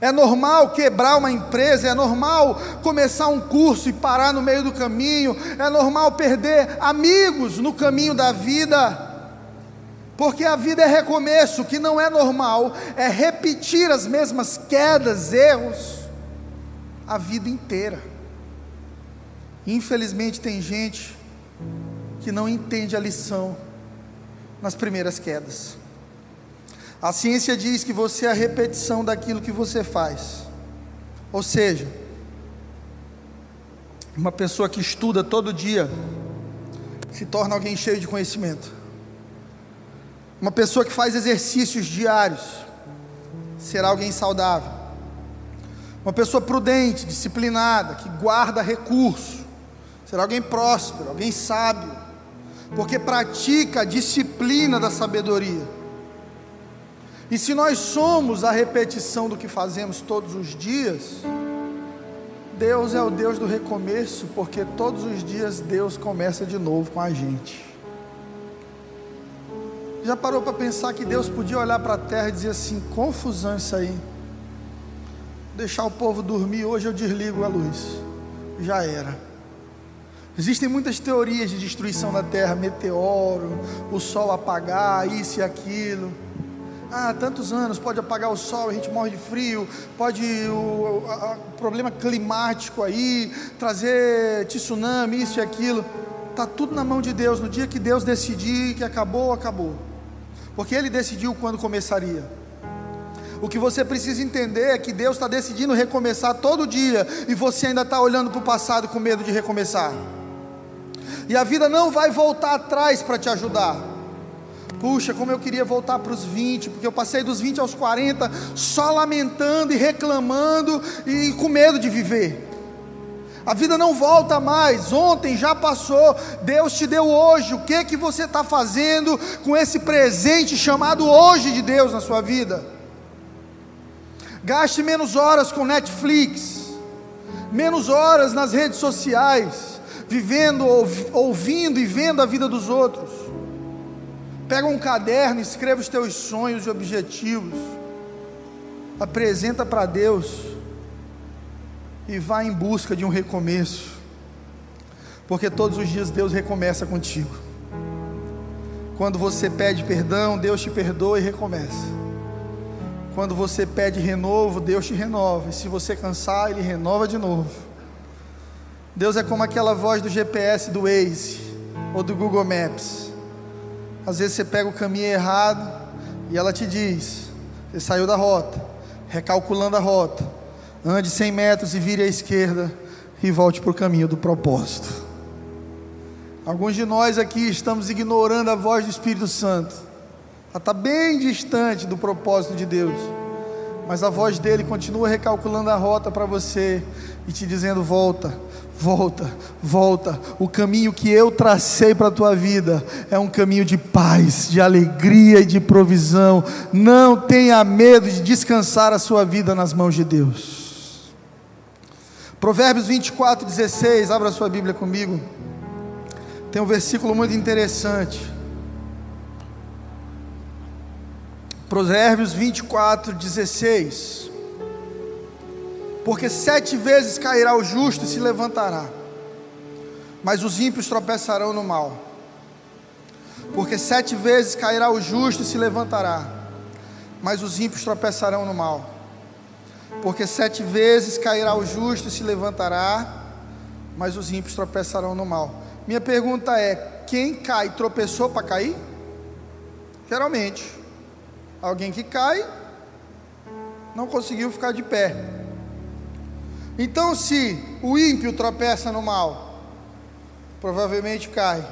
A: É normal quebrar uma empresa, é normal começar um curso e parar no meio do caminho, é normal perder amigos no caminho da vida. Porque a vida é recomeço, o que não é normal é repetir as mesmas quedas, erros, a vida inteira. Infelizmente, tem gente que não entende a lição nas primeiras quedas. A ciência diz que você é a repetição daquilo que você faz. Ou seja, uma pessoa que estuda todo dia se torna alguém cheio de conhecimento. Uma pessoa que faz exercícios diários será alguém saudável. Uma pessoa prudente, disciplinada, que guarda recurso, será alguém próspero, alguém sábio, porque pratica a disciplina da sabedoria. E se nós somos a repetição do que fazemos todos os dias, Deus é o Deus do recomeço, porque todos os dias Deus começa de novo com a gente. Já parou para pensar que Deus podia olhar para a terra e dizer assim: confusão isso aí. Deixar o povo dormir, hoje eu desligo a luz. Já era. Existem muitas teorias de destruição da terra: meteoro, o sol apagar, isso e aquilo. Ah, tantos anos, pode apagar o sol, a gente morre de frio, pode o, a, problema climático aí, trazer tsunami, isso e aquilo. Está tudo na mão de Deus. No dia que Deus decidir que acabou, acabou. Porque Ele decidiu quando começaria. O que você precisa entender é que Deus está decidindo recomeçar todo dia e você ainda está olhando para o passado com medo de recomeçar. E a vida não vai voltar atrás para te ajudar. Puxa, como eu queria voltar para os 20, porque eu passei dos 20 aos 40 só lamentando e reclamando e com medo de viver. A vida não volta mais, ontem já passou, Deus te deu hoje. O que que você está fazendo com esse presente chamado hoje de Deus na sua vida? Gaste menos horas com Netflix, menos horas nas redes sociais, vivendo, ouvindo e vendo a vida dos outros. Pega um caderno, escreva os teus sonhos e objetivos, apresenta para Deus e vá em busca de um recomeço, porque todos os dias Deus recomeça contigo. Quando você pede perdão, Deus te perdoa e recomeça. Quando você pede renovo, Deus te renova. E se você cansar, Ele renova de novo. Deus é como aquela voz do GPS do Waze ou do Google Maps às vezes você pega o caminho errado e ela te diz: você saiu da rota, recalculando a rota, ande 100 metros e vire à esquerda e volte para o caminho do propósito. Alguns de nós aqui estamos ignorando a voz do Espírito Santo, ela está bem distante do propósito de Deus, mas a voz dele continua recalculando a rota para você e te dizendo: volta, volta, volta. O caminho que eu tracei para a tua vida é um caminho de paz, de alegria e de provisão. Não tenha medo de descansar a sua vida nas mãos de Deus. Provérbios 24, 16, abra sua Bíblia comigo. Tem um versículo muito interessante. Provérbios 24, 16 porque sete vezes cairá o justo e se levantará, mas os ímpios tropeçarão no mal. Porque sete vezes cairá o justo e se levantará, mas os ímpios tropeçarão no mal. Porque sete vezes cairá o justo e se levantará, mas os ímpios tropeçarão no mal. Minha pergunta é: quem cai tropeçou para cair? Geralmente, alguém que cai não conseguiu ficar de pé. Então, se o ímpio tropeça no mal, provavelmente cai,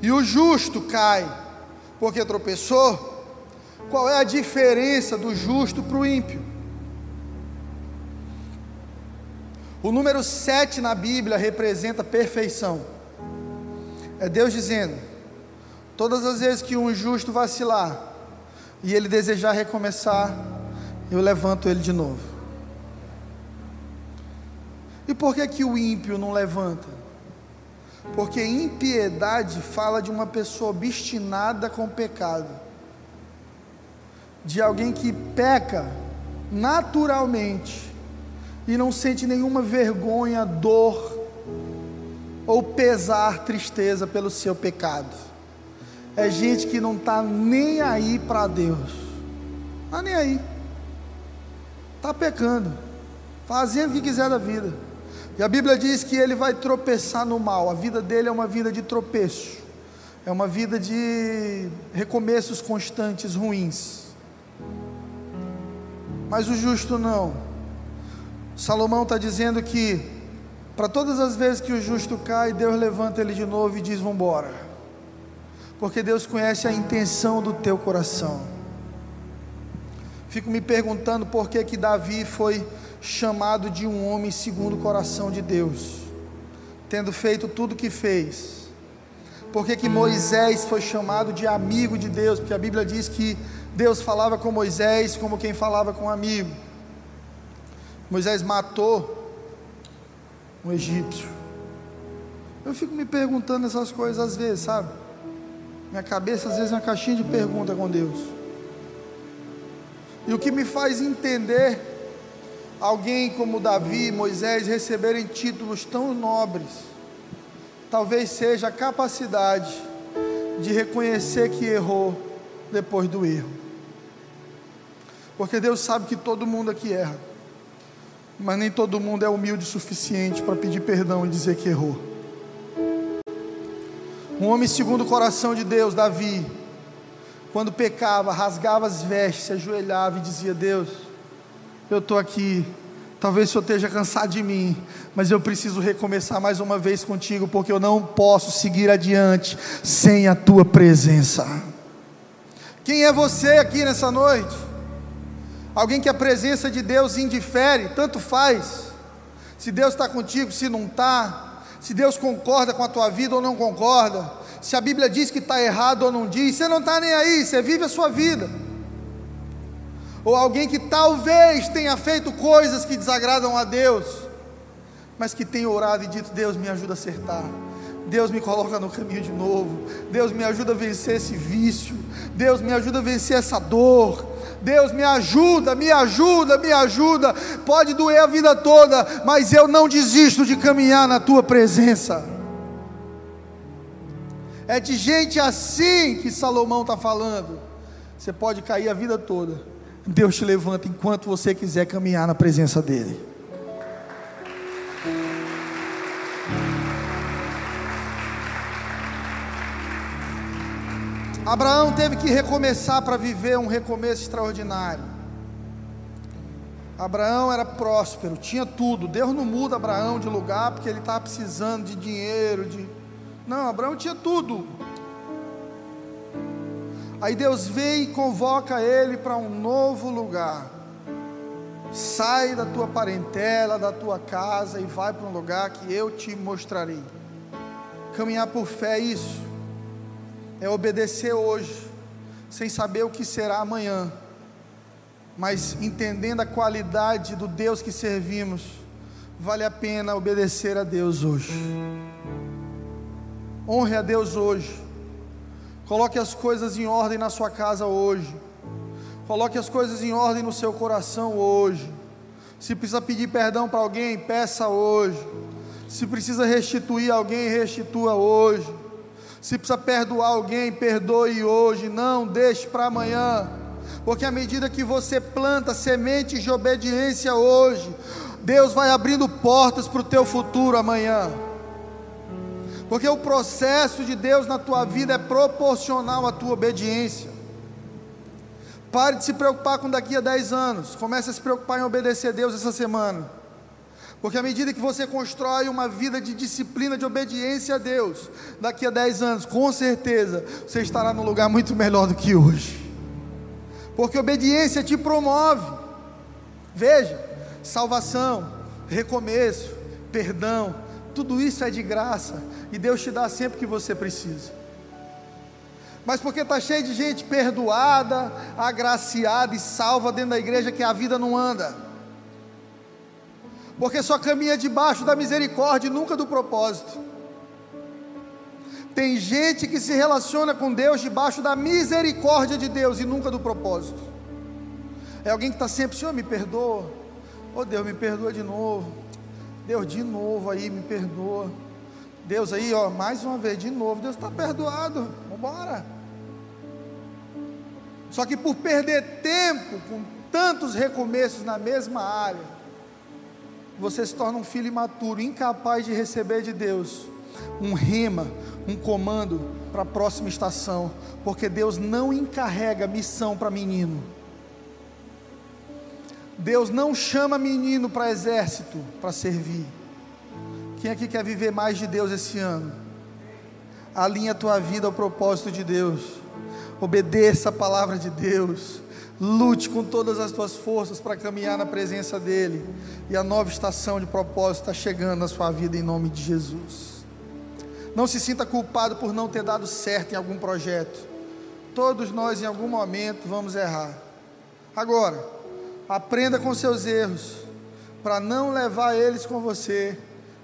A: e o justo cai porque tropeçou, qual é a diferença do justo para o ímpio? O número 7 na Bíblia representa perfeição. É Deus dizendo: todas as vezes que um justo vacilar e ele desejar recomeçar, eu levanto ele de novo. E por que, que o ímpio não levanta? Porque impiedade fala de uma pessoa obstinada com o pecado, de alguém que peca naturalmente e não sente nenhuma vergonha, dor ou pesar, tristeza pelo seu pecado. É gente que não está nem aí para Deus, está nem aí, está pecando, fazendo o que quiser da vida E a Bíblia diz que ele vai tropeçar no mal, a vida dele é uma vida de tropeço, é uma vida de recomeços constantes ruins. Mas o justo não. Salomão está dizendo que para todas as vezes que o justo cai, Deus levanta ele de novo e diz: Vamos embora. Porque Deus conhece a intenção do teu coração. Fico me perguntando por que que Davi foi chamado de um homem segundo o coração de Deus, tendo feito tudo o que fez. Por que que Moisés foi chamado de amigo de Deus? Porque a Bíblia diz que Deus falava com Moisés como quem falava com um amigo. Moisés matou um egípcio. Eu fico me perguntando essas coisas às vezes, sabe? Minha cabeça às vezes é uma caixinha de pergunta com Deus. E o que me faz entender alguém como Davi, Moisés receberem títulos tão nobres, talvez seja a capacidade de reconhecer que errou depois do erro. Porque Deus sabe que todo mundo aqui erra mas nem todo mundo é humilde o suficiente para pedir perdão e dizer que errou. Um homem segundo o coração de Deus, Davi, quando pecava, rasgava as vestes, se ajoelhava e dizia: Deus, eu estou aqui. Talvez o Senhor esteja cansado de mim, mas eu preciso recomeçar mais uma vez contigo, porque eu não posso seguir adiante sem a tua presença. Quem é você aqui nessa noite? Alguém que a presença de Deus indifere, tanto faz. Se Deus está contigo, se não está. Se Deus concorda com a tua vida ou não concorda. Se a Bíblia diz que está errado ou não diz. Você não está nem aí, você vive a sua vida. Ou alguém que talvez tenha feito coisas que desagradam a Deus, mas que tem orado e dito: Deus me ajuda a acertar. Deus me coloca no caminho de novo. Deus me ajuda a vencer esse vício. Deus me ajuda a vencer essa dor. Deus me ajuda, me ajuda, me ajuda. Pode doer a vida toda, mas eu não desisto de caminhar na tua presença. É de gente assim que Salomão está falando. Você pode cair a vida toda, Deus te levanta enquanto você quiser caminhar na presença dEle. Abraão teve que recomeçar para viver um recomeço extraordinário. Abraão era próspero, tinha tudo. Deus não muda Abraão de lugar porque ele estava precisando de dinheiro, de Não, Abraão tinha tudo. Aí Deus vem e convoca ele para um novo lugar. Sai da tua parentela, da tua casa e vai para um lugar que eu te mostrarei. Caminhar por fé é isso é obedecer hoje, sem saber o que será amanhã, mas entendendo a qualidade do Deus que servimos, vale a pena obedecer a Deus hoje. Honre a Deus hoje. Coloque as coisas em ordem na sua casa hoje. Coloque as coisas em ordem no seu coração hoje. Se precisa pedir perdão para alguém, peça hoje. Se precisa restituir alguém, restitua hoje. Se precisa perdoar alguém, perdoe hoje, não deixe para amanhã. Porque à medida que você planta sementes de obediência hoje, Deus vai abrindo portas para o teu futuro amanhã. Porque o processo de Deus na tua vida é proporcional à tua obediência. Pare de se preocupar com daqui a 10 anos. Comece a se preocupar em obedecer a Deus essa semana. Porque à medida que você constrói uma vida de disciplina, de obediência a Deus, daqui a 10 anos, com certeza, você estará num lugar muito melhor do que hoje. Porque obediência te promove. Veja, salvação, recomeço, perdão, tudo isso é de graça e Deus te dá sempre que você precisa. Mas porque está cheio de gente perdoada, agraciada e salva dentro da igreja que a vida não anda porque só caminha debaixo da misericórdia e nunca do propósito. Tem gente que se relaciona com Deus debaixo da misericórdia de Deus e nunca do propósito. É alguém que está sempre, Senhor, me perdoa. Oh Deus, me perdoa de novo. Deus, de novo aí, me perdoa. Deus aí, ó, mais uma vez, de novo. Deus está perdoado. Embora. Só que por perder tempo com tantos recomeços na mesma área, você se torna um filho imaturo, incapaz de receber de Deus um rema, um comando para a próxima estação, porque Deus não encarrega missão para menino. Deus não chama menino para exército para servir. Quem aqui quer viver mais de Deus esse ano? Alinha a tua vida ao propósito de Deus. Obedeça a palavra de Deus. Lute com todas as tuas forças para caminhar na presença dEle. E a nova estação de propósito está chegando na sua vida em nome de Jesus. Não se sinta culpado por não ter dado certo em algum projeto. Todos nós, em algum momento, vamos errar. Agora, aprenda com seus erros, para não levar eles com você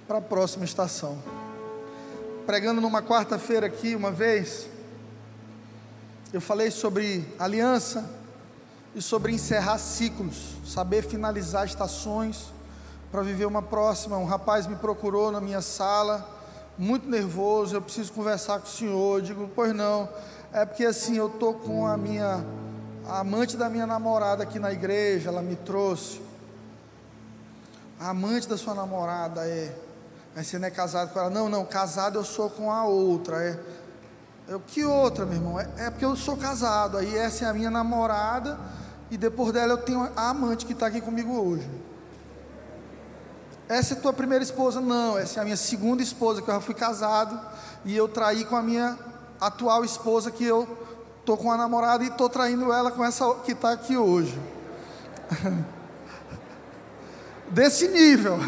A: para a próxima estação. Pregando numa quarta-feira aqui, uma vez, eu falei sobre aliança e sobre encerrar ciclos, saber finalizar estações para viver uma próxima. Um rapaz me procurou na minha sala, muito nervoso, eu preciso conversar com o senhor. Eu digo, pois não, é porque assim, eu estou com a minha a amante da minha namorada aqui na igreja, ela me trouxe. A amante da sua namorada é. Aí você não é casado com ela. Não, não, casado eu sou com a outra. É. Eu, que outra, meu irmão? É, é porque eu sou casado. Aí essa é a minha namorada e depois dela eu tenho a amante que está aqui comigo hoje. Essa é a tua primeira esposa? Não, essa é a minha segunda esposa, que eu já fui casado e eu traí com a minha atual esposa, que eu estou com a namorada e estou traindo ela com essa que está aqui hoje. Desse nível.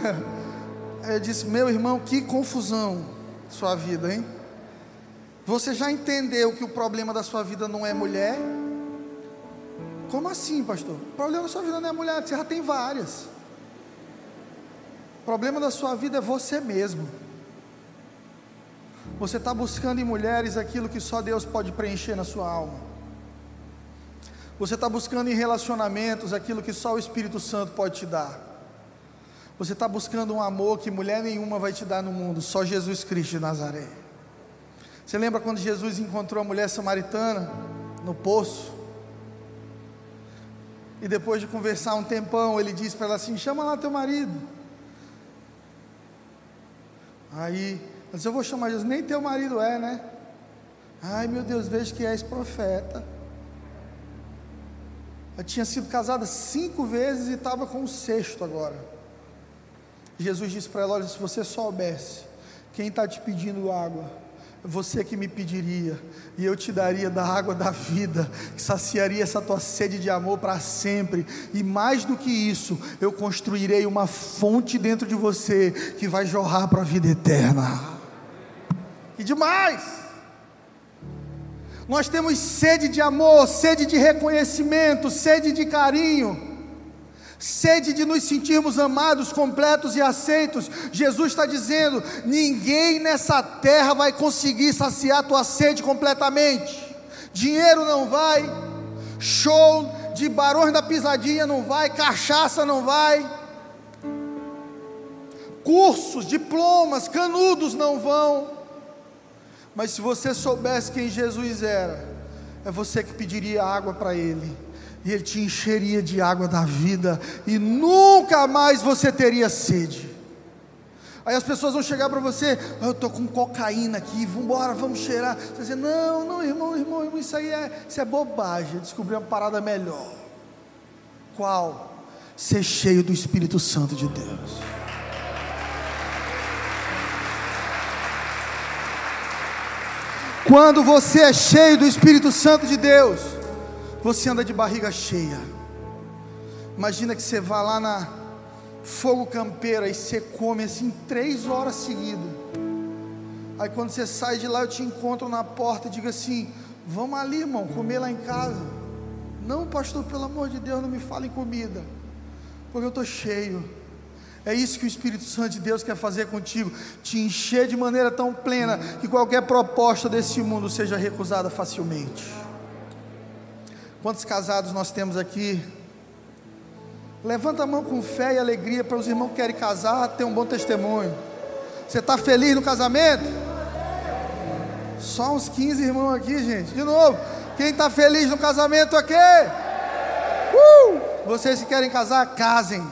A: Eu disse, meu irmão, que confusão sua vida, hein? Você já entendeu que o problema da sua vida não é mulher? Como assim, pastor? O problema da sua vida não é mulher, você já tem várias. O problema da sua vida é você mesmo. Você está buscando em mulheres aquilo que só Deus pode preencher na sua alma. Você está buscando em relacionamentos aquilo que só o Espírito Santo pode te dar. Você está buscando um amor que mulher nenhuma vai te dar no mundo, só Jesus Cristo de Nazaré. Você lembra quando Jesus encontrou a mulher samaritana no poço? E depois de conversar um tempão, ele disse para ela assim: chama lá teu marido. Aí, ela disse, eu vou chamar Jesus, nem teu marido é, né? Ai meu Deus, vejo que és profeta. Ela tinha sido casada cinco vezes e estava com o sexto agora. Jesus disse para ela: Olha, se você soubesse quem está te pedindo água, você que me pediria, e eu te daria da água da vida, que saciaria essa tua sede de amor para sempre, e mais do que isso, eu construirei uma fonte dentro de você que vai jorrar para a vida eterna. E demais! Nós temos sede de amor, sede de reconhecimento, sede de carinho sede de nos sentirmos amados, completos e aceitos. Jesus está dizendo: ninguém nessa terra vai conseguir saciar tua sede completamente. Dinheiro não vai, show de barões da pisadinha não vai, cachaça não vai, cursos, diplomas, canudos não vão. Mas se você soubesse quem Jesus era, é você que pediria água para Ele e Ele te encheria de água da vida, e nunca mais você teria sede. Aí as pessoas vão chegar para você, oh, eu estou com cocaína aqui, vamos embora, vamos cheirar. Você vai dizer, não, não, irmão, irmão, irmão, isso aí é, isso é bobagem. Descobri uma parada melhor. Qual? Ser cheio do Espírito Santo de Deus. Quando você é cheio do Espírito Santo de Deus, você anda de barriga cheia. Imagina que você vá lá na fogo campeira e você come assim três horas seguidas. Aí quando você sai de lá, eu te encontro na porta e digo assim: Vamos ali, irmão, comer lá em casa. Não, pastor, pelo amor de Deus, não me fale em comida, porque eu estou cheio. É isso que o Espírito Santo de Deus quer fazer contigo, te encher de maneira tão plena que qualquer proposta desse mundo seja recusada facilmente. Quantos casados nós temos aqui? Levanta a mão com fé e alegria para os irmãos que querem casar, ter um bom testemunho. Você está feliz no casamento? Só uns 15 irmãos aqui, gente. De novo, quem está feliz no casamento aqui? Uh! Vocês que querem casar, casem.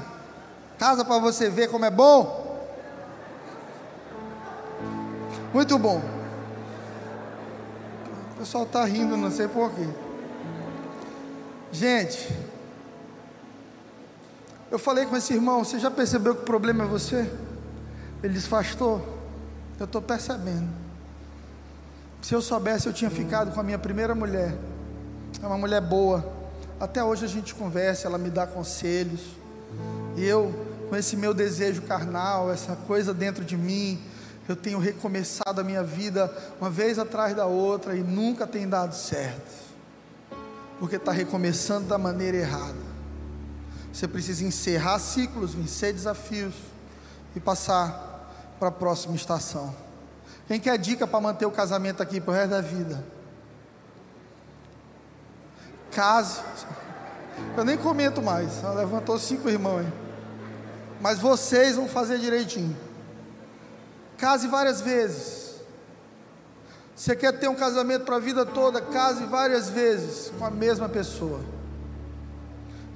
A: Casa para você ver como é bom. Muito bom. O pessoal está rindo, não sei porquê. Gente, eu falei com esse irmão, você já percebeu que o problema é você? Ele disse, pastor, eu estou percebendo. Se eu soubesse, eu tinha ficado com a minha primeira mulher. É uma mulher boa. Até hoje a gente conversa, ela me dá conselhos. E eu, com esse meu desejo carnal, essa coisa dentro de mim, eu tenho recomeçado a minha vida uma vez atrás da outra e nunca tem dado certo, porque está recomeçando da maneira errada. Você precisa encerrar ciclos, vencer desafios e passar para a próxima estação. Quem quer dica para manter o casamento aqui para o resto da vida? Case. Eu nem comento mais. Ela levantou cinco irmãos. Mas vocês vão fazer direitinho. Case várias vezes. Você quer ter um casamento para a vida toda? Case várias vezes com a mesma pessoa.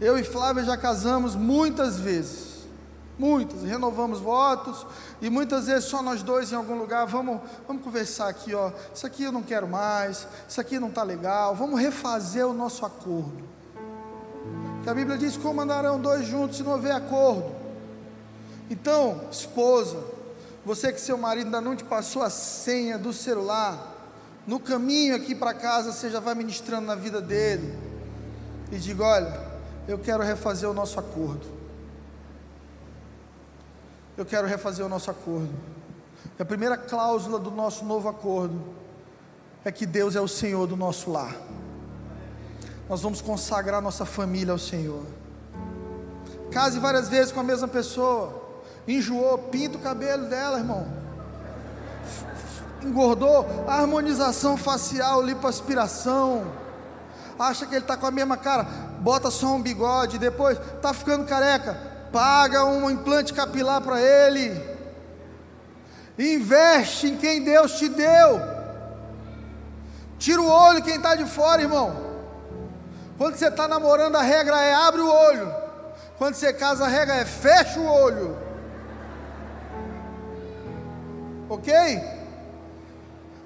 A: Eu e Flávia já casamos muitas vezes. Muitas, renovamos votos e muitas vezes só nós dois em algum lugar, vamos, vamos conversar aqui, ó. Isso aqui eu não quero mais, isso aqui não está legal, vamos refazer o nosso acordo. Que a Bíblia diz: como andarão dois juntos se não houver acordo? Então, esposa, você que seu marido ainda não te passou a senha do celular, no caminho aqui para casa você já vai ministrando na vida dele e diga: olha, eu quero refazer o nosso acordo. Eu quero refazer o nosso acordo. A primeira cláusula do nosso novo acordo é que Deus é o Senhor do nosso lar. Nós vamos consagrar nossa família ao Senhor. Case várias vezes com a mesma pessoa enjoou, pinta o cabelo dela, irmão. Engordou, harmonização facial, lipoaspiração. Acha que ele está com a mesma cara, bota só um bigode, depois está ficando careca, paga um implante capilar para ele. Investe em quem Deus te deu. Tira o olho quem está de fora, irmão. Quando você está namorando, a regra é abre o olho. Quando você casa, a regra é fecha o olho. Ok?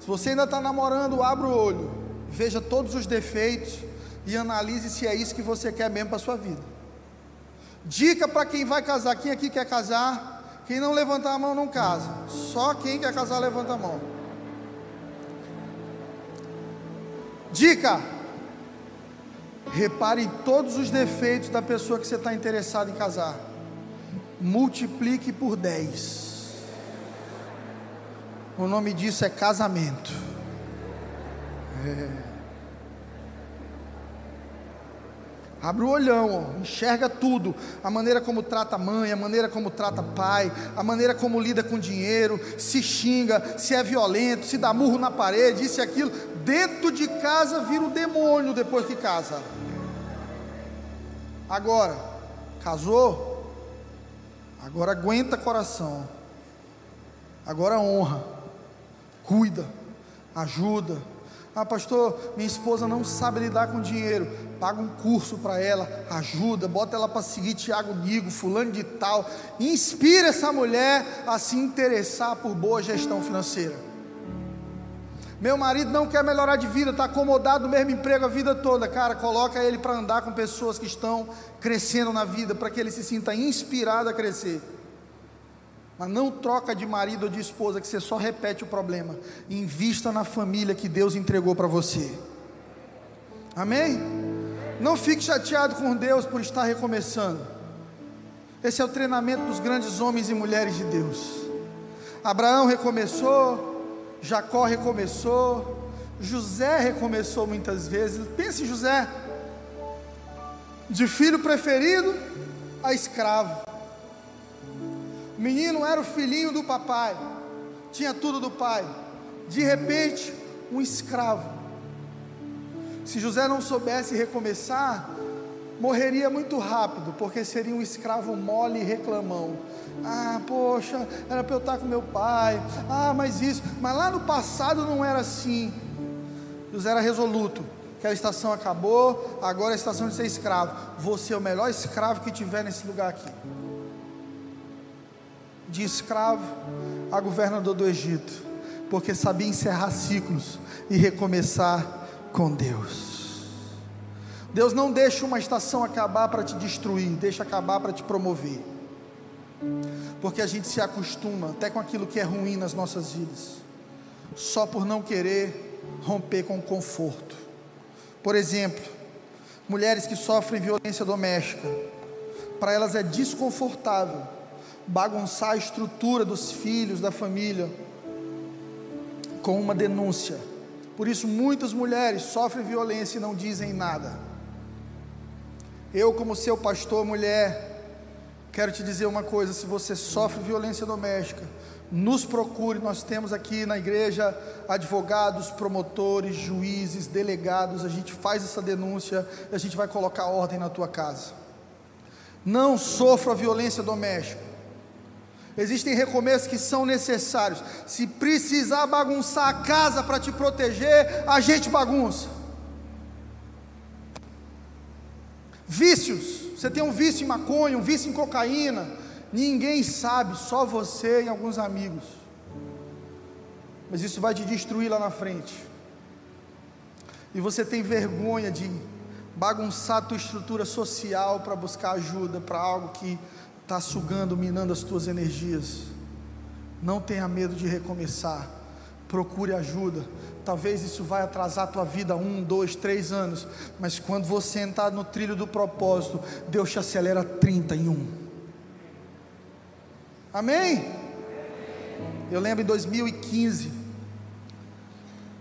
A: Se você ainda está namorando, abra o olho, veja todos os defeitos e analise se é isso que você quer mesmo para a sua vida. Dica para quem vai casar: quem aqui quer casar? Quem não levantar a mão não casa. Só quem quer casar levanta a mão. Dica: repare em todos os defeitos da pessoa que você está interessado em casar. Multiplique por 10. O nome disso é casamento. É. Abre o olhão, ó, enxerga tudo, a maneira como trata mãe, a maneira como trata pai, a maneira como lida com dinheiro, se xinga, se é violento, se dá murro na parede, isso e aquilo. Dentro de casa vira o um demônio depois que casa. Agora, casou? Agora aguenta coração. Agora honra cuida, ajuda. Ah, pastor, minha esposa não sabe lidar com dinheiro. Paga um curso para ela, ajuda, bota ela para seguir Tiago Nigo, fulano de tal. Inspira essa mulher a se interessar por boa gestão financeira. Meu marido não quer melhorar de vida, está acomodado no mesmo emprego a vida toda. Cara, coloca ele para andar com pessoas que estão crescendo na vida, para que ele se sinta inspirado a crescer. Mas não troca de marido ou de esposa que você só repete o problema. Invista na família que Deus entregou para você. Amém? Não fique chateado com Deus por estar recomeçando. Esse é o treinamento dos grandes homens e mulheres de Deus. Abraão recomeçou, Jacó recomeçou, José recomeçou muitas vezes. Pense em José, de filho preferido a escravo. Menino era o filhinho do papai, tinha tudo do pai. De repente, um escravo. Se José não soubesse recomeçar, morreria muito rápido, porque seria um escravo mole e reclamão. Ah, poxa, era para eu estar com meu pai. Ah, mas isso. Mas lá no passado não era assim. José era resoluto. Aquela estação acabou, agora é a estação de ser escravo. Você é o melhor escravo que tiver nesse lugar aqui. De escravo a governador do Egito, porque sabia encerrar ciclos e recomeçar com Deus. Deus não deixa uma estação acabar para te destruir, deixa acabar para te promover. Porque a gente se acostuma até com aquilo que é ruim nas nossas vidas, só por não querer romper com o conforto. Por exemplo, mulheres que sofrem violência doméstica, para elas é desconfortável bagunçar a estrutura dos filhos, da família, com uma denúncia. Por isso, muitas mulheres sofrem violência e não dizem nada. Eu, como seu pastor, mulher, quero te dizer uma coisa: se você sofre violência doméstica, nos procure. Nós temos aqui na igreja advogados, promotores, juízes, delegados. A gente faz essa denúncia e a gente vai colocar ordem na tua casa. Não sofra violência doméstica. Existem recomeços que são necessários. Se precisar bagunçar a casa para te proteger, a gente bagunça. Vícios. Você tem um vício em maconha, um vício em cocaína. Ninguém sabe, só você e alguns amigos. Mas isso vai te destruir lá na frente. E você tem vergonha de bagunçar a tua estrutura social para buscar ajuda para algo que está sugando, minando as tuas energias. Não tenha medo de recomeçar. Procure ajuda. Talvez isso vai atrasar a tua vida um, dois, três anos. Mas quando você entrar no trilho do propósito, Deus te acelera 30 em um. Amém? Eu lembro em 2015,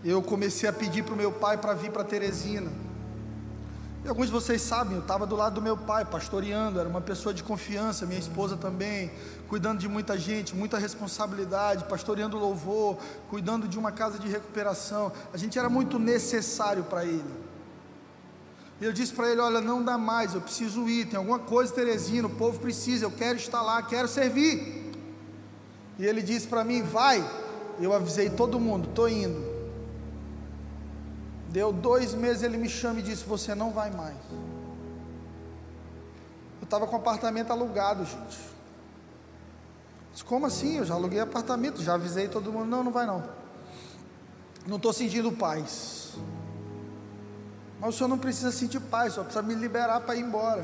A: eu comecei a pedir para o meu pai para vir para Teresina. E alguns de vocês sabem, eu estava do lado do meu pai, pastoreando, era uma pessoa de confiança, minha esposa também, cuidando de muita gente, muita responsabilidade, pastoreando louvor, cuidando de uma casa de recuperação. A gente era muito necessário para ele. E eu disse para ele: Olha, não dá mais, eu preciso ir, tem alguma coisa, Teresina, o povo precisa, eu quero estar lá, quero servir. E ele disse para mim: Vai. Eu avisei todo mundo: Estou indo. Deu dois meses, ele me chama e disse: Você não vai mais. Eu estava com apartamento alugado, gente. Disse, Como assim? Eu já aluguei apartamento, já avisei todo mundo: Não, não vai não. Não estou sentindo paz. Mas o senhor não precisa sentir paz, só precisa me liberar para ir embora.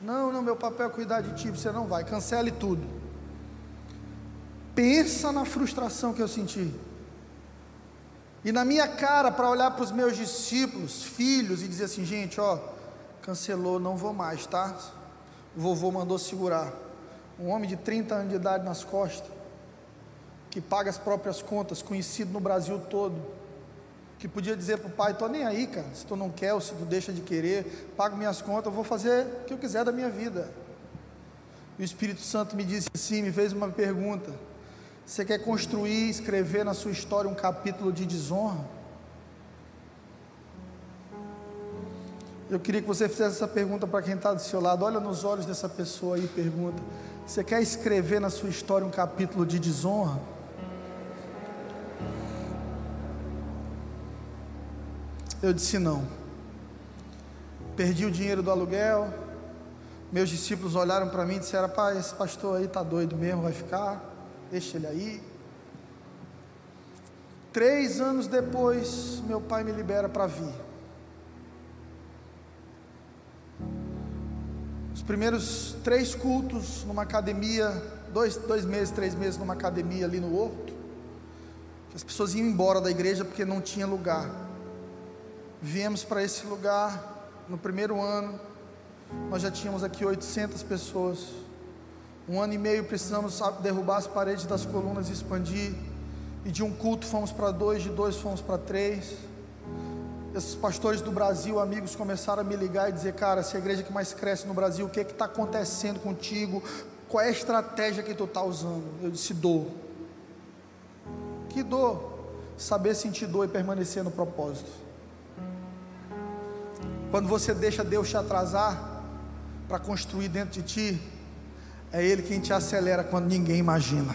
A: Não, não, meu papel é cuidar de ti, você não vai, cancele tudo. Pensa na frustração que eu senti. E na minha cara para olhar para os meus discípulos, filhos, e dizer assim: gente, ó, cancelou, não vou mais, tá? O vovô mandou segurar. Um homem de 30 anos de idade nas costas, que paga as próprias contas, conhecido no Brasil todo, que podia dizer para o pai: estou nem aí, cara, se tu não quer ou se tu deixa de querer, pago minhas contas, eu vou fazer o que eu quiser da minha vida. E o Espírito Santo me disse assim: me fez uma pergunta. Você quer construir, escrever na sua história um capítulo de desonra? Eu queria que você fizesse essa pergunta para quem está do seu lado. Olha nos olhos dessa pessoa e pergunta: Você quer escrever na sua história um capítulo de desonra? Eu disse não. Perdi o dinheiro do aluguel. Meus discípulos olharam para mim e disseram: Pai, esse pastor aí está doido mesmo, vai ficar deixa ele aí. Três anos depois, meu pai me libera para vir. Os primeiros três cultos numa academia, dois, dois meses, três meses numa academia ali no Horto. As pessoas iam embora da igreja porque não tinha lugar. Viemos para esse lugar no primeiro ano. Nós já tínhamos aqui 800 pessoas. Um ano e meio precisamos derrubar as paredes das colunas e expandir. E de um culto fomos para dois, de dois fomos para três. Esses pastores do Brasil, amigos, começaram a me ligar e dizer: Cara, se a igreja que mais cresce no Brasil, o que é está acontecendo contigo? Qual é a estratégia que tu está usando? Eu disse: Dor. Que dor? Saber sentir dor e permanecer no propósito. Quando você deixa Deus te atrasar para construir dentro de ti, é Ele quem te acelera quando ninguém imagina.